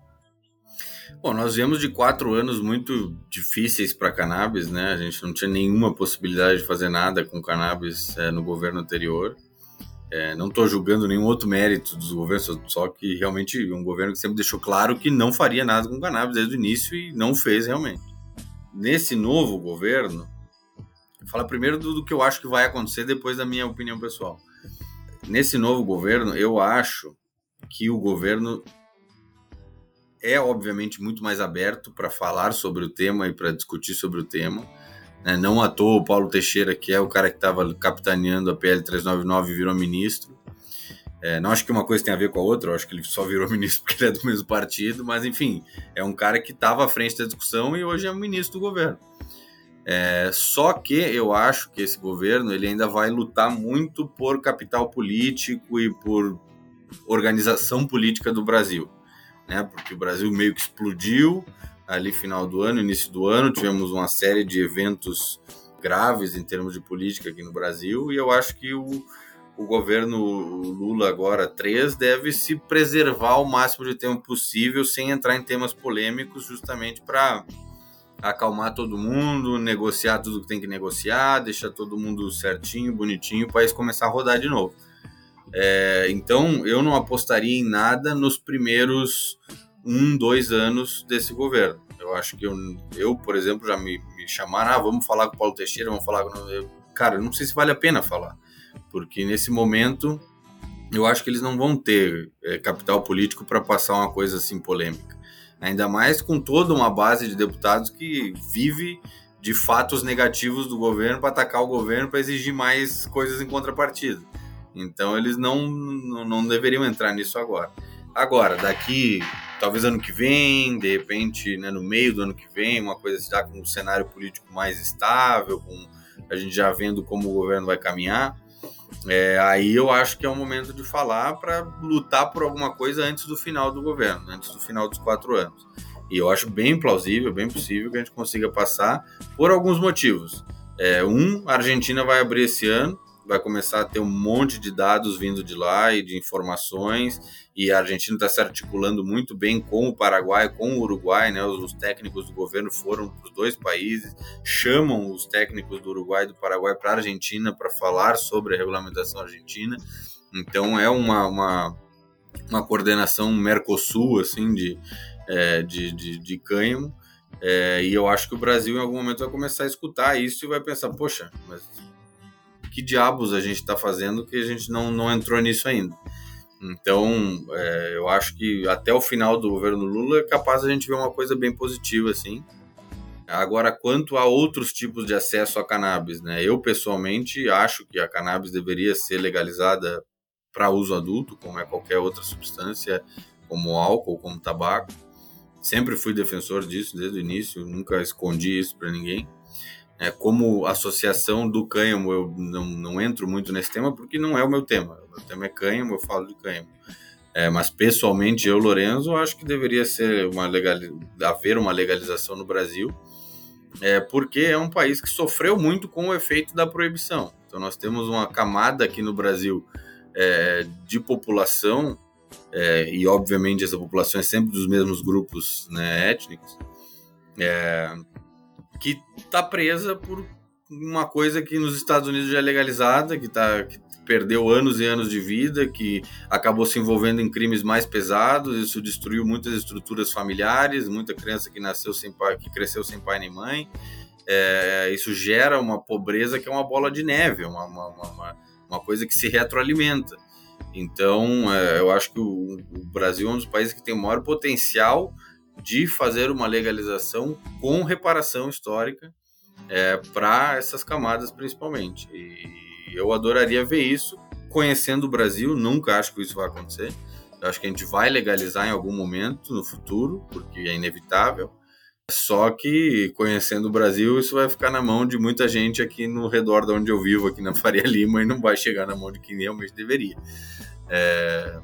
Bom, nós viemos de quatro anos muito difíceis para cannabis, né? A gente não tinha nenhuma possibilidade de fazer nada com cannabis é, no governo anterior. É, não estou julgando nenhum outro mérito dos governos, só que realmente um governo que sempre deixou claro que não faria nada com cannabis desde o início e não fez realmente. Nesse novo governo, vou falar primeiro do, do que eu acho que vai acontecer, depois da minha opinião pessoal. Nesse novo governo, eu acho que o governo é obviamente muito mais aberto para falar sobre o tema e para discutir sobre o tema né? Não à toa o Paulo Teixeira, que é o cara que estava capitaneando a PL 399, virou ministro. É, não acho que uma coisa tem a ver com a outra, acho que ele só virou [LAUGHS] ministro porque ele é do mesmo partido, mas enfim, é um cara que estava à frente da discussão e hoje é ministro do governo. É, só que eu acho que esse governo ele ainda vai lutar muito por capital político e por organização política do Brasil, né? Porque o Brasil meio que explodiu, ali final do ano, início do ano, tivemos uma série de eventos graves em termos de política aqui no Brasil e eu acho que o, o governo Lula agora 3 deve se preservar o máximo de tempo possível sem entrar em temas polêmicos justamente para acalmar todo mundo, negociar tudo que tem que negociar, deixar todo mundo certinho, bonitinho, para o país começar a rodar de novo. É, então eu não apostaria em nada nos primeiros um, dois anos desse governo. Eu acho que eu, eu por exemplo, já me, me chamaram, ah, vamos falar com o Paulo Teixeira, vamos falar com... Eu, cara, não sei se vale a pena falar, porque nesse momento eu acho que eles não vão ter é, capital político para passar uma coisa assim polêmica. Ainda mais com toda uma base de deputados que vive de fatos negativos do governo para atacar o governo para exigir mais coisas em contrapartida. Então eles não, não, não deveriam entrar nisso agora. Agora, daqui talvez ano que vem, de repente, né, no meio do ano que vem, uma coisa já com um cenário político mais estável, com a gente já vendo como o governo vai caminhar, é, aí eu acho que é o momento de falar para lutar por alguma coisa antes do final do governo, antes do final dos quatro anos. E eu acho bem plausível, bem possível que a gente consiga passar por alguns motivos. É, um, a Argentina vai abrir esse ano, vai começar a ter um monte de dados vindo de lá e de informações, e a Argentina está se articulando muito bem com o Paraguai, com o Uruguai, né? Os, os técnicos do governo foram para os dois países, chamam os técnicos do Uruguai e do Paraguai para a Argentina para falar sobre a regulamentação argentina. Então é uma, uma, uma coordenação Mercosul, assim, de, é, de, de, de é, e eu acho que o Brasil em algum momento vai começar a escutar isso e vai pensar, poxa, mas que diabos a gente está fazendo que a gente não, não entrou nisso ainda. Então, é, eu acho que até o final do governo Lula é capaz a gente ver uma coisa bem positiva, assim. Agora, quanto a outros tipos de acesso a cannabis, né? Eu, pessoalmente, acho que a cannabis deveria ser legalizada para uso adulto, como é qualquer outra substância, como álcool, como tabaco. Sempre fui defensor disso desde o início, nunca escondi isso para ninguém. É, como associação do cânhamo, eu não, não entro muito nesse tema porque não é o meu tema. O meu tema é cânhamo, eu falo de cânhamo. É, mas pessoalmente, eu, Lorenzo, acho que deveria ser uma legal, haver uma legalização no Brasil, é, porque é um país que sofreu muito com o efeito da proibição. Então, nós temos uma camada aqui no Brasil é, de população, é, e obviamente essa população é sempre dos mesmos grupos né, étnicos, é, que está presa por uma coisa que nos Estados Unidos já é legalizada, que, tá, que perdeu anos e anos de vida, que acabou se envolvendo em crimes mais pesados, isso destruiu muitas estruturas familiares, muita criança que nasceu sem pai, que cresceu sem pai nem mãe. É, isso gera uma pobreza que é uma bola de neve, uma, uma, uma, uma coisa que se retroalimenta. Então, é, eu acho que o, o, Brasil é um dos países que tem o maior potencial de fazer uma legalização com reparação histórica é, para essas camadas, principalmente. E, eu adoraria ver isso. Conhecendo o Brasil, nunca acho que isso vai acontecer. Eu acho que a gente vai legalizar em algum momento no futuro, porque é inevitável. Só que, conhecendo o Brasil, isso vai ficar na mão de muita gente aqui no redor de onde eu vivo, aqui na [LAUGHS] Faria Lima, e não vai chegar na mão de quem realmente deveria. É...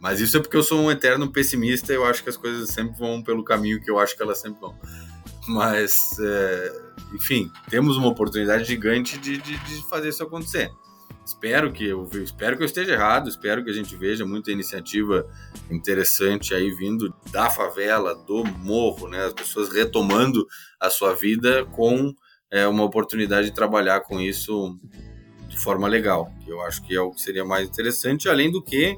Mas isso é porque eu sou um eterno pessimista, eu acho que as coisas sempre vão pelo caminho que eu acho que elas sempre vão. Mas, é, enfim, temos uma oportunidade gigante de, de, de, fazer isso acontecer. Espero que eu espero que eu esteja errado, espero que a gente veja muita iniciativa interessante aí vindo da favela, do morro, né? As pessoas retomando a sua vida com é, uma oportunidade de trabalhar com isso de forma legal. Eu acho que é o que seria mais interessante, além do que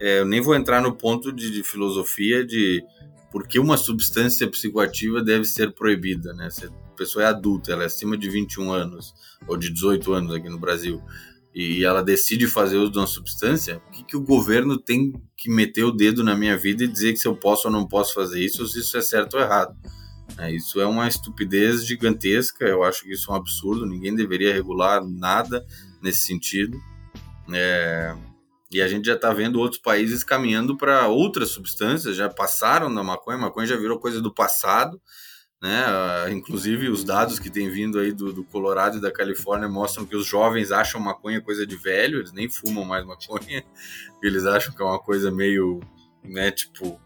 é, eu nem vou entrar no ponto de, de filosofia de porque uma substância psicoativa deve ser proibida, né? A pessoa é adulta, ela é acima de 21 anos ou de 18 anos aqui no Brasil e ela decide fazer uso de uma substância, o que, que o governo tem que meter o dedo na minha vida e dizer que se eu posso ou não posso fazer isso, ou se isso é certo ou errado? É, isso é uma estupidez gigantesca, eu acho que isso é um absurdo, ninguém deveria regular nada nesse sentido. É, e a gente já está vendo outros países caminhando para outras substâncias, já passaram da maconha, a maconha já virou coisa do passado, né? Uh, inclusive os dados que têm vindo aí do, do, Colorado e da Califórnia mostram que os jovens acham maconha coisa de velho, eles nem fumam mais maconha, [LAUGHS] eles acham que é uma coisa meio, né, tipo,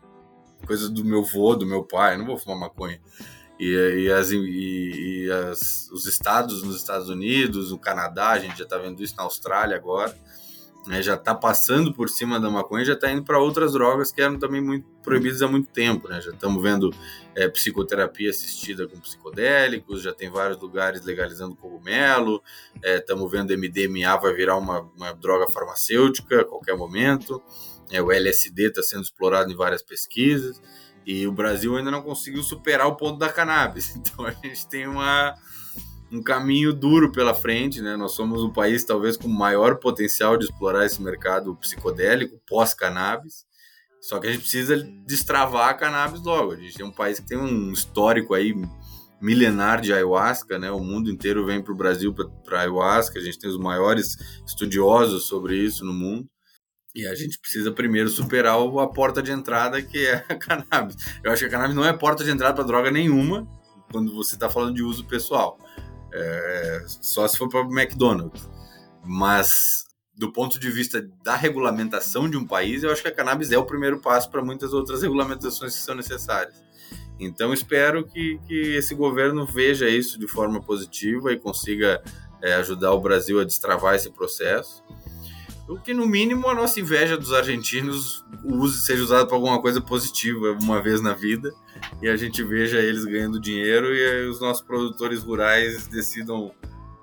coisa do meu vô, do meu pai, não vou fumar maconha. E, e, as, e, e as, os estados nos Estados Unidos, no Canadá, a gente já está vendo isso na Austrália agora, né, já está passando por cima da maconha, já está indo para outras drogas que eram também muito proibidas há muito tempo. Né? Já estamos vendo é, psicoterapia assistida com psicodélicos, já tem vários lugares legalizando cogumelo, estamos é, vendo MDMA vai virar uma, uma droga farmacêutica a qualquer momento, é, o LSD está sendo explorado em várias pesquisas, e o Brasil ainda não conseguiu superar o ponto da cannabis. [LAUGHS] Então a gente tem uma um caminho duro pela frente, né? Nós somos o país talvez com maior potencial de explorar esse mercado psicodélico pós-cannabis. Só que a gente precisa destravar a cannabis logo. A gente tem um país que tem um histórico aí milenar de ayahuasca, né? O mundo inteiro vem para o Brasil para ayahuasca. A gente tem os maiores estudiosos sobre isso no mundo. E a gente precisa primeiro superar a porta de entrada que é a cannabis. Eu acho que a cannabis não é porta de entrada para droga nenhuma quando você está falando de uso pessoal. É, só se for para o McDonald's. Mas do ponto de vista da regulamentação de um país, eu acho que a cannabis é o primeiro passo para muitas outras regulamentações que são necessárias. Então espero que, que esse governo veja isso de forma positiva e consiga é, ajudar o Brasil a destravar esse processo. O que no mínimo a nossa inveja dos argentinos use, seja usada para alguma coisa positiva uma vez na vida e a gente veja eles ganhando dinheiro e os nossos produtores rurais decidam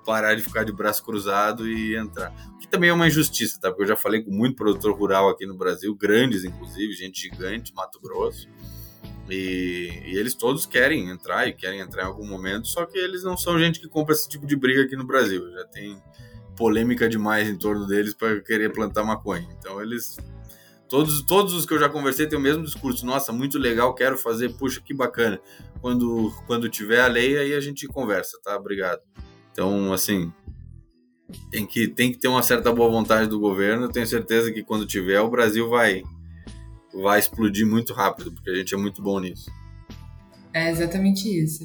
parar de ficar de braço cruzado e entrar. O que também é uma injustiça, tá? Porque eu já falei com muito produtor rural aqui no Brasil, grandes inclusive, gente gigante, Mato Grosso. E, e, eles todos querem entrar e querem entrar em algum momento, só que eles não são gente que compra esse tipo de briga aqui no Brasil. Já tem polêmica demais em torno deles para querer plantar maconha. Então eles Todos, todos os que eu já conversei têm o mesmo discurso. Nossa, muito legal, quero fazer, puxa, que bacana. Quando, quando tiver a lei, aí a gente conversa, tá? Obrigado. Então, assim, tem que, tem que ter uma certa boa vontade do governo. Eu tenho certeza que quando tiver, o Brasil vai, vai explodir muito rápido, porque a gente é muito bom nisso. É exatamente isso.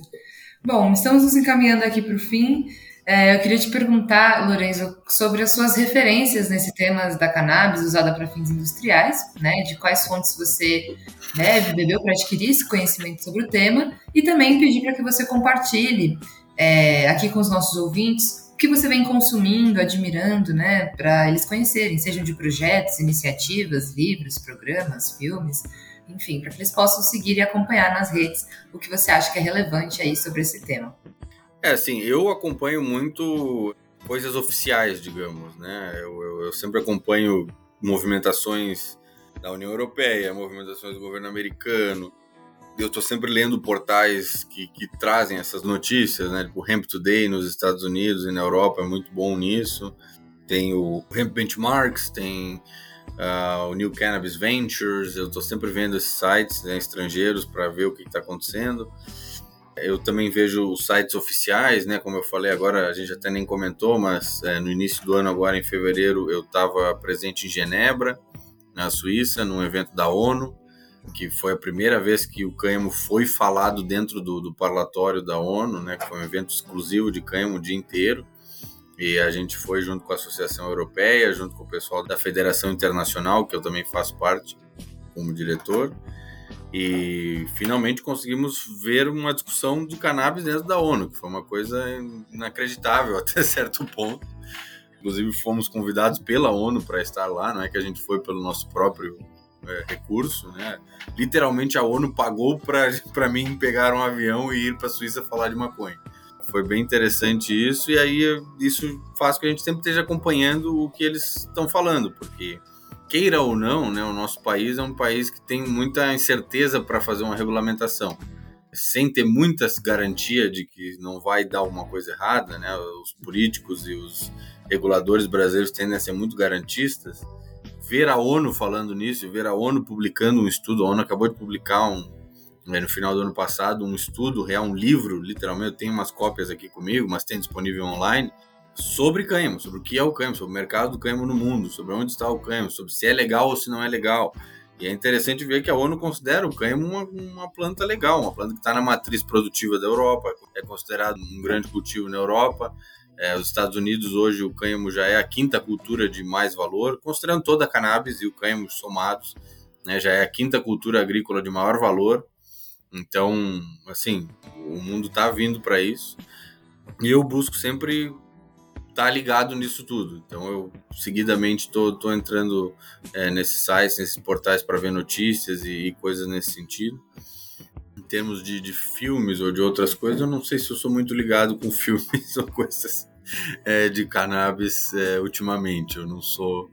Bom, estamos nos encaminhando aqui para o fim. É, eu queria te perguntar, Lorenzo, sobre as suas referências nesse tema da cannabis usada para fins industriais, né? De quais fontes você deve, bebeu para adquirir esse conhecimento sobre o tema e também pedir para que você compartilhe é, aqui com os nossos ouvintes o que você vem consumindo, admirando, né? Para eles conhecerem, sejam de projetos, iniciativas, livros, programas, filmes, enfim, para que eles possam seguir e acompanhar nas redes o que você acha que é relevante aí sobre esse tema. É, assim, eu acompanho muito coisas oficiais, digamos, né? Eu, eu, eu sempre acompanho movimentações da União Europeia, movimentações do governo americano. Eu estou sempre lendo portais que, que, trazem essas notícias, né? Tipo, o Hemp Today nos Estados Unidos e na Europa é muito bom nisso. Tem o Hemp Benchmarks, tem uh, o New Cannabis Ventures. Eu estou sempre vendo esses sites né, estrangeiros para ver o que está acontecendo. Eu também vejo os sites oficiais, né? Como eu falei agora, a gente até nem comentou, mas é, no início do ano, agora em fevereiro, eu estava presente em Genebra, na Suíça, num evento da ONU, que foi a primeira vez que o cânhamo foi falado dentro do, do parlatório da ONU, né? Que foi um evento exclusivo de cânhamo o dia inteiro. E a gente foi junto com a Associação Europeia, junto com o pessoal da Federação Internacional, que eu também faço parte como diretor e finalmente conseguimos ver uma discussão do cannabis dentro da ONU, que foi uma coisa inacreditável [LAUGHS] até certo ponto. Inclusive fomos convidados pela ONU para estar lá, não é que a gente foi pelo nosso próprio é, recurso, né? Literalmente a ONU pagou para [LAUGHS] mim pegar um avião e ir para a Suíça falar de maconha. Foi bem interessante isso e aí isso faz com que a gente sempre esteja acompanhando o que eles estão falando, porque queira ou não, né, o nosso país é um país que tem muita incerteza para fazer uma regulamentação. Sem ter muitas garantias de que não vai dar uma coisa errada, né, os políticos e os reguladores brasileiros tendem a ser muito garantistas. Ver a ONU falando nisso, ver a ONU publicando um estudo, a ONU acabou de publicar um, né, no final do ano passado um estudo, real, um livro, literalmente, eu tenho umas cópias aqui comigo, mas tem disponível online, sobre cânhamo, sobre o que é o cânhamo, sobre o mercado do cânhamo no mundo, sobre onde está o cânhamo, sobre se é legal ou se não é legal. E é interessante ver que a ONU considera o cânhamo uma, uma planta legal, uma planta que está na matriz produtiva da Europa, é considerado um grande cultivo na Europa. É, os Estados Unidos hoje o cânhamo já é a quinta cultura de mais valor, considerando toda a cannabis e o cânhamo somados, né, já é a quinta cultura agrícola de maior valor. Então, assim, o mundo está vindo para isso. E eu busco sempre tá ligado nisso tudo. Então eu seguidamente tô, tô entrando é, nesses sites, nesses portais para ver notícias e, e, coisas nesse sentido. Em termos de, de, filmes ou de outras coisas, eu não sei se eu sou muito ligado com [LAUGHS] filmes ou coisas é, de cannabis é, ultimamente. Eu não sou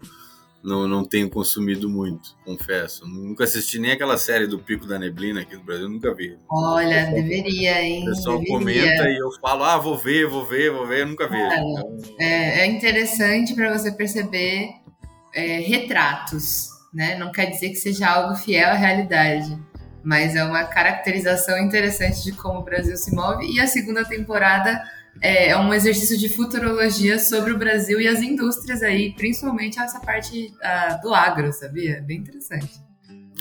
não, não tenho consumido muito, confesso. Nunca assisti nem aquela série do Pico da Neblina aqui no Brasil, nunca vi. Olha, deveria, hein? O pessoal deveria. comenta e eu falo, ah, vou ver, vou ver, vou ver, eu nunca vejo. Então... É, é, interessante para você perceber é, retratos, né? Não quer dizer que seja algo fiel à realidade, mas é uma caracterização interessante de como o Brasil se move. E a segunda temporada é, é, um exercício de futurologia sobre o Brasil e as indústrias aí, principalmente essa parte uh, do agro, sabia? Bem interessante.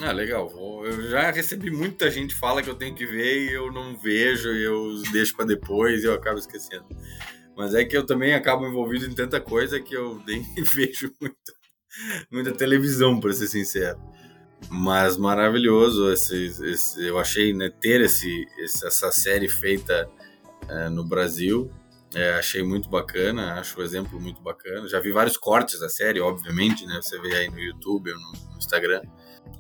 Ah, legal. Eu já recebi muita gente fala que eu tenho que ver e eu não vejo, eu deixo para depois e eu acabo esquecendo. Mas é que eu também acabo envolvido em tanta coisa que eu [LAUGHS] nem vejo muito, muita televisão, para ser sincero. Mas maravilhoso esse, esse eu achei né, ter esse, essa série feita é, no Brasil. É, achei muito bacana, acho o exemplo muito bacana. Já vi vários cortes da série, obviamente, né? Você vê aí no YouTube ou no, Instagram.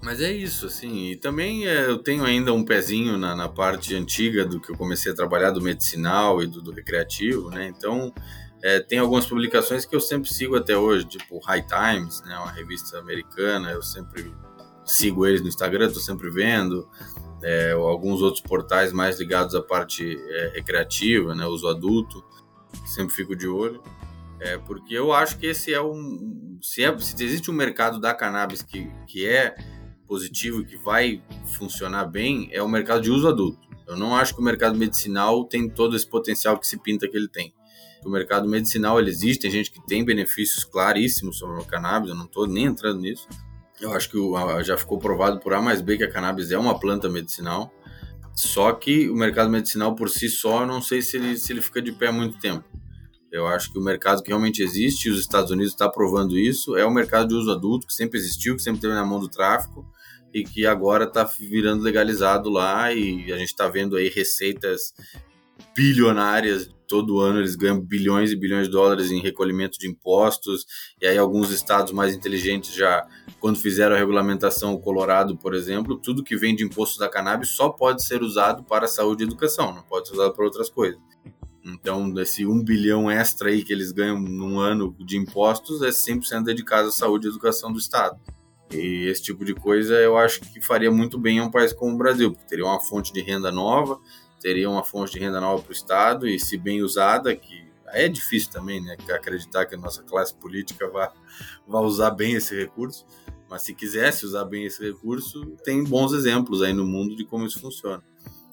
Mas é isso, assim. E também é, eu tenho ainda um pezinho na, na, parte antiga do que eu comecei a trabalhar, do medicinal e do, do recreativo, né? Então, é, tem algumas publicações que eu sempre sigo até hoje, tipo High Times, né? Uma revista americana, eu sempre sigo eles no Instagram, estou sempre vendo é, alguns outros portais mais ligados à parte é, recreativa, né, uso adulto, sempre fico de olho, é, porque eu acho que esse é um, se, é, se existe um mercado da cannabis que, que é positivo, que vai funcionar bem, é o mercado de uso adulto. Eu não acho que o mercado medicinal tem todo esse potencial que se pinta que ele tem. O mercado medicinal ele existe, tem gente que tem benefícios claríssimos sobre o cannabis, eu não estou nem entrando nisso, eu acho que já ficou provado por A mais B que a cannabis é uma planta medicinal. Só que o mercado medicinal por si só, eu não sei se ele, se ele fica de pé há muito tempo. Eu acho que o mercado que realmente existe, e os Estados Unidos está provando isso, é o mercado de uso adulto, que sempre existiu, que sempre teve na mão do tráfico, e que agora está virando legalizado lá, e a gente está vendo aí receitas bilionárias todo ano eles ganham bilhões e bilhões de dólares em recolhimento de impostos, e aí alguns estados mais inteligentes já, quando fizeram a regulamentação, o Colorado, por exemplo, tudo que vem de imposto da cannabis só pode ser usado para saúde e educação, não pode ser usado para outras coisas. Então, desse um bilhão extra aí que eles ganham num ano de impostos, é 100% dedicado à saúde e educação do Estado. E esse tipo de coisa eu acho que faria muito bem a um país como o Brasil, porque teria uma fonte de renda nova, teria uma fonte de renda nova para o Estado e, se bem usada, que é difícil também, né, acreditar que a nossa classe política vai, vai usar bem esse recurso, mas se quisesse usar bem esse recurso, tem bons exemplos aí no mundo de como isso funciona.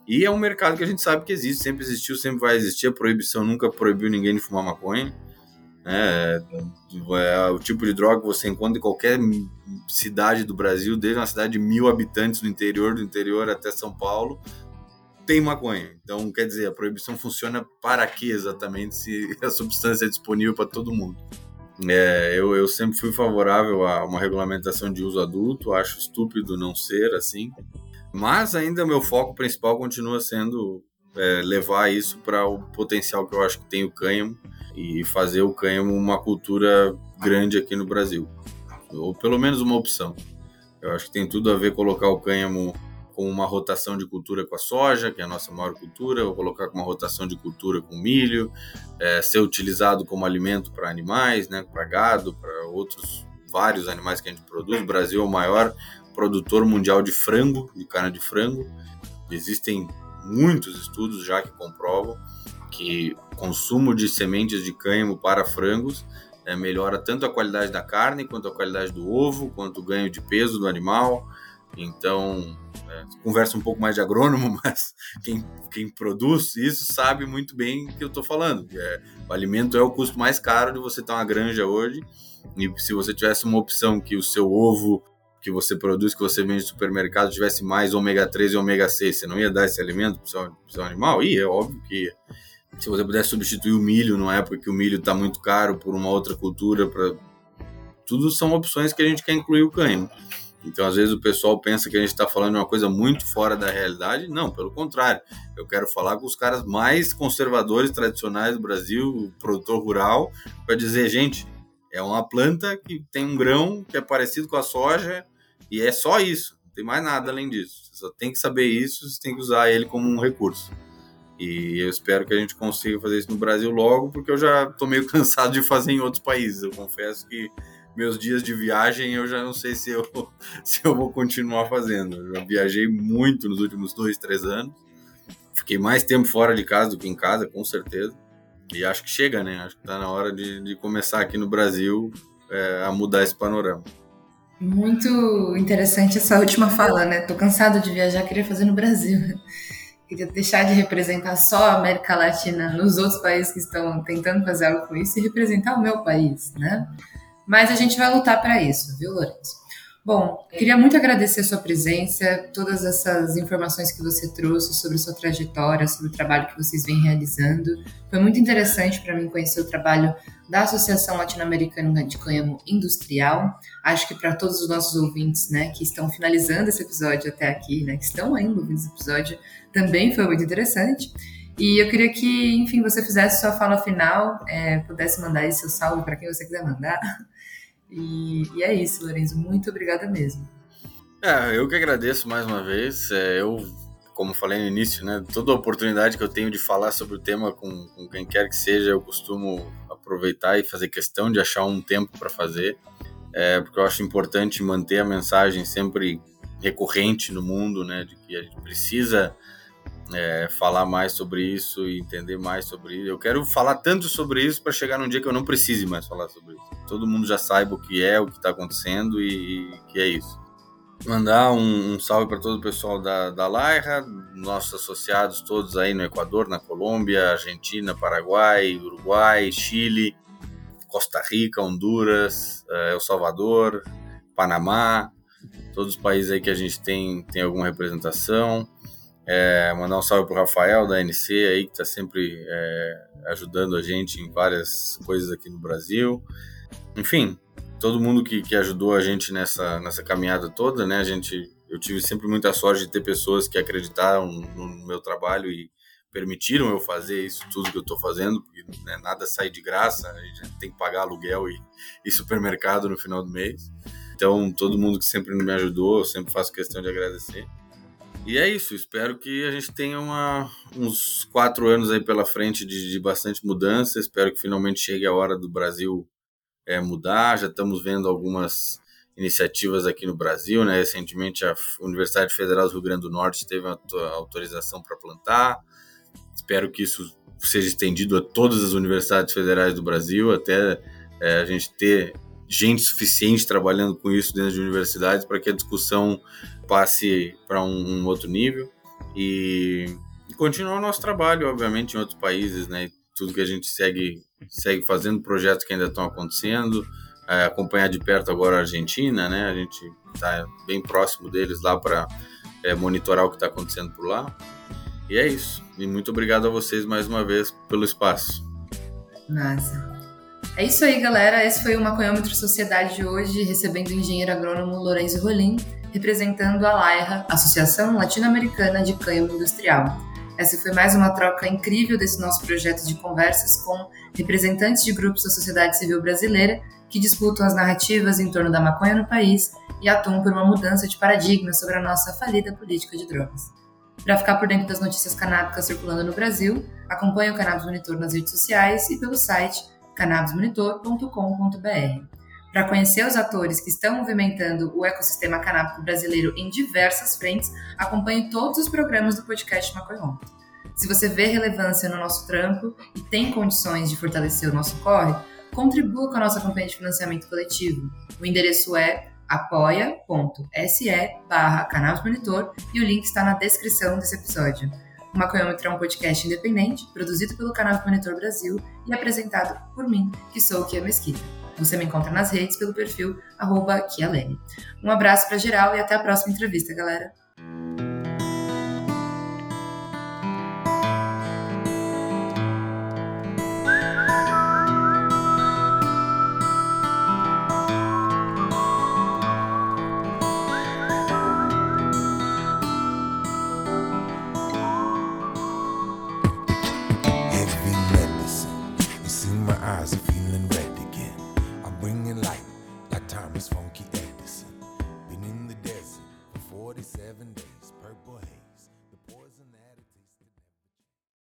E é um mercado que a gente sabe que existe, sempre existiu, sempre vai existir. A proibição nunca proibiu ninguém de fumar maconha. É, é, o tipo de droga que você encontra em qualquer cidade do Brasil, desde uma cidade de mil habitantes no interior do interior até São Paulo, tem maconha. Então, quer dizer, a proibição funciona para quê exatamente se [LAUGHS] a substância é disponível para todo mundo? É, eu, eu sempre fui favorável a uma regulamentação de uso adulto, acho estúpido não ser assim, mas ainda meu foco principal continua sendo é, levar isso para o potencial que eu acho que tem o cânhamo e fazer o cânhamo uma cultura grande aqui no Brasil, ou pelo menos uma opção. Eu acho que tem tudo a ver colocar o cânhamo com uma rotação de cultura com a soja, que é a nossa maior cultura, ou colocar com uma rotação de cultura com milho, é, ser utilizado como alimento para animais, né, para gado, para outros vários animais que a gente produz. O Brasil é o maior produtor mundial de frango, de carne de frango. Existem muitos estudos já que comprovam que o consumo de sementes de cânhamo para frangos é, melhora tanto a qualidade da carne, quanto a qualidade do ovo, quanto o ganho de peso do animal. Então, é, conversa um pouco mais de agrônomo, [LAUGHS] mas quem, quem produz isso sabe muito bem o que eu estou falando. É, o alimento é o custo mais caro de você ter uma granja hoje. E se você tivesse uma opção que o seu ovo que você produz, que você vende no supermercado, tivesse mais ômega 3 e ômega 6, você não ia dar esse alimento para o seu, seu, animal? E é óbvio que ia. Se você pudesse substituir o milho numa época que o milho está muito caro por uma outra cultura, pra... tudo são opções que a gente quer incluir o cânhamo. Então, às vezes, o pessoal pensa que a gente está falando uma coisa muito fora da realidade. Não, pelo contrário. Eu quero falar com os caras mais conservadores, tradicionais do Brasil, produtor rural, para dizer, gente, é uma planta que tem um grão que é parecido com a soja e é só isso. Não tem mais nada além disso. Você só tem que saber isso, você tem que usar ele como um recurso. E eu espero que a gente consiga fazer isso no Brasil logo, porque eu já estou meio [LAUGHS] cansado de fazer em outros países. Eu confesso que meus dias de viagem eu já não sei se eu, [LAUGHS] se eu vou continuar fazendo. Eu já viajei muito nos últimos dois, três anos. Fiquei mais tempo fora de casa do que em casa, com certeza. E acho que chega, né? Acho que está na hora de, de, começar aqui no Brasil é, a mudar esse panorama. Muito interessante essa última fala, né? Tô cansado de viajar, queria fazer no Brasil. [LAUGHS] Queria deixar de representar só a América Latina nos outros países que estão tentando fazer algo com isso e representar o meu país, né? Mas a gente vai lutar para isso, viu, Lourenço? Bom, queria muito agradecer a sua presença, todas essas informações que você trouxe sobre sua trajetória, sobre o trabalho que vocês vêm realizando. Foi muito interessante para mim conhecer o trabalho da Associação Latino-Americana de Cânhamo Industrial. Acho que para todos os nossos ouvintes, né, que estão finalizando esse episódio até aqui, né, que estão ainda ouvindo esse episódio, também foi muito interessante. E eu queria que, enfim, você fizesse sua fala final, é, pudesse mandar aí seu salve para quem você quiser mandar. E, e, é isso, Lorenzo. Muito obrigada mesmo. É, eu que agradeço mais uma vez. É, eu, como falei no início, né, toda oportunidade que eu tenho de falar sobre o tema com, com quem quer que seja, eu costumo aproveitar e fazer questão de achar um tempo para fazer, é, porque eu acho importante manter a mensagem sempre recorrente no mundo, né, de que a gente precisa é, falar mais sobre isso e entender mais sobre isso. Eu quero falar tanto sobre isso para chegar num dia que eu não precise mais falar sobre isso. Todo mundo já saiba o que é, o que está acontecendo e, e, que é isso. Mandar um, um salve para todo o pessoal da, da Laira, nossos associados todos aí no Equador, na Colômbia, Argentina, Paraguai, Uruguai, Chile, Costa Rica, Honduras, é, El Salvador, Panamá, todos os países aí que a gente tem, tem alguma representação É, mandar um salve pro Rafael da NC aí, que está sempre é, ajudando a gente em várias coisas aqui no Brasil. Enfim, todo mundo que, que ajudou a gente nessa, nessa caminhada toda, né? A gente, eu tive sempre muita sorte de ter pessoas que acreditaram no meu trabalho e permitiram eu fazer isso tudo que eu estou fazendo, porque né, nada sai de graça, a gente tem que pagar aluguel e, e supermercado no final do mês. Então, todo mundo que sempre me ajudou, eu sempre faço questão de agradecer. E é isso, espero que a gente tenha uma, uns quatro anos aí pela frente de, de, bastante mudança. Espero que finalmente chegue a hora do Brasil é, mudar. Já estamos vendo algumas iniciativas aqui no Brasil, né? Recentemente a Universidade Federal do Rio Grande do Norte teve a autorização para plantar. Espero que isso seja estendido a todas as universidades federais do Brasil, até é, a gente ter gente suficiente trabalhando com isso dentro de universidades para que a discussão passe para um, um, outro nível e, e continuar o nosso trabalho, obviamente, em outros países, né? Tudo que a gente segue, segue fazendo, projetos que ainda estão acontecendo, é, acompanhar de perto agora a Argentina, né? A gente está bem próximo deles lá para é, monitorar o que está acontecendo por lá. E é isso. E muito obrigado a vocês mais uma vez pelo espaço. Massa. É isso aí, galera. Esse foi o Maconhômetro Sociedade de hoje, recebendo o engenheiro agrônomo Lourenço Rolim representando a LAIRA, Associação Latino-Americana de Cânhamo Industrial. Essa foi mais uma troca incrível desse nosso projeto de conversas com representantes de grupos da sociedade civil brasileira que disputam as narrativas em torno da maconha no país e atuam por uma mudança de paradigma sobre a nossa falida política de drogas. Para ficar por dentro das notícias canábicas circulando no Brasil, acompanhe o Cannabis Monitor nas redes sociais e pelo site cannabismonitor.com.br para conhecer os atores que estão movimentando o ecossistema canábico brasileiro em diversas frentes, acompanhe todos os programas do podcast Maconhômetro. Se você vê relevância no nosso trampo e tem condições de fortalecer o nosso corre, contribua com a nossa campanha de financiamento coletivo. O endereço é apoia.se barra e o link está na descrição desse episódio. O Maconhômetro é um podcast independente, produzido pelo Canal Monitor Brasil e apresentado por mim, que sou o Kia Mesquita. Você me encontra nas redes pelo perfil arroba Kialene. Um abraço para geral e até a próxima entrevista, galera.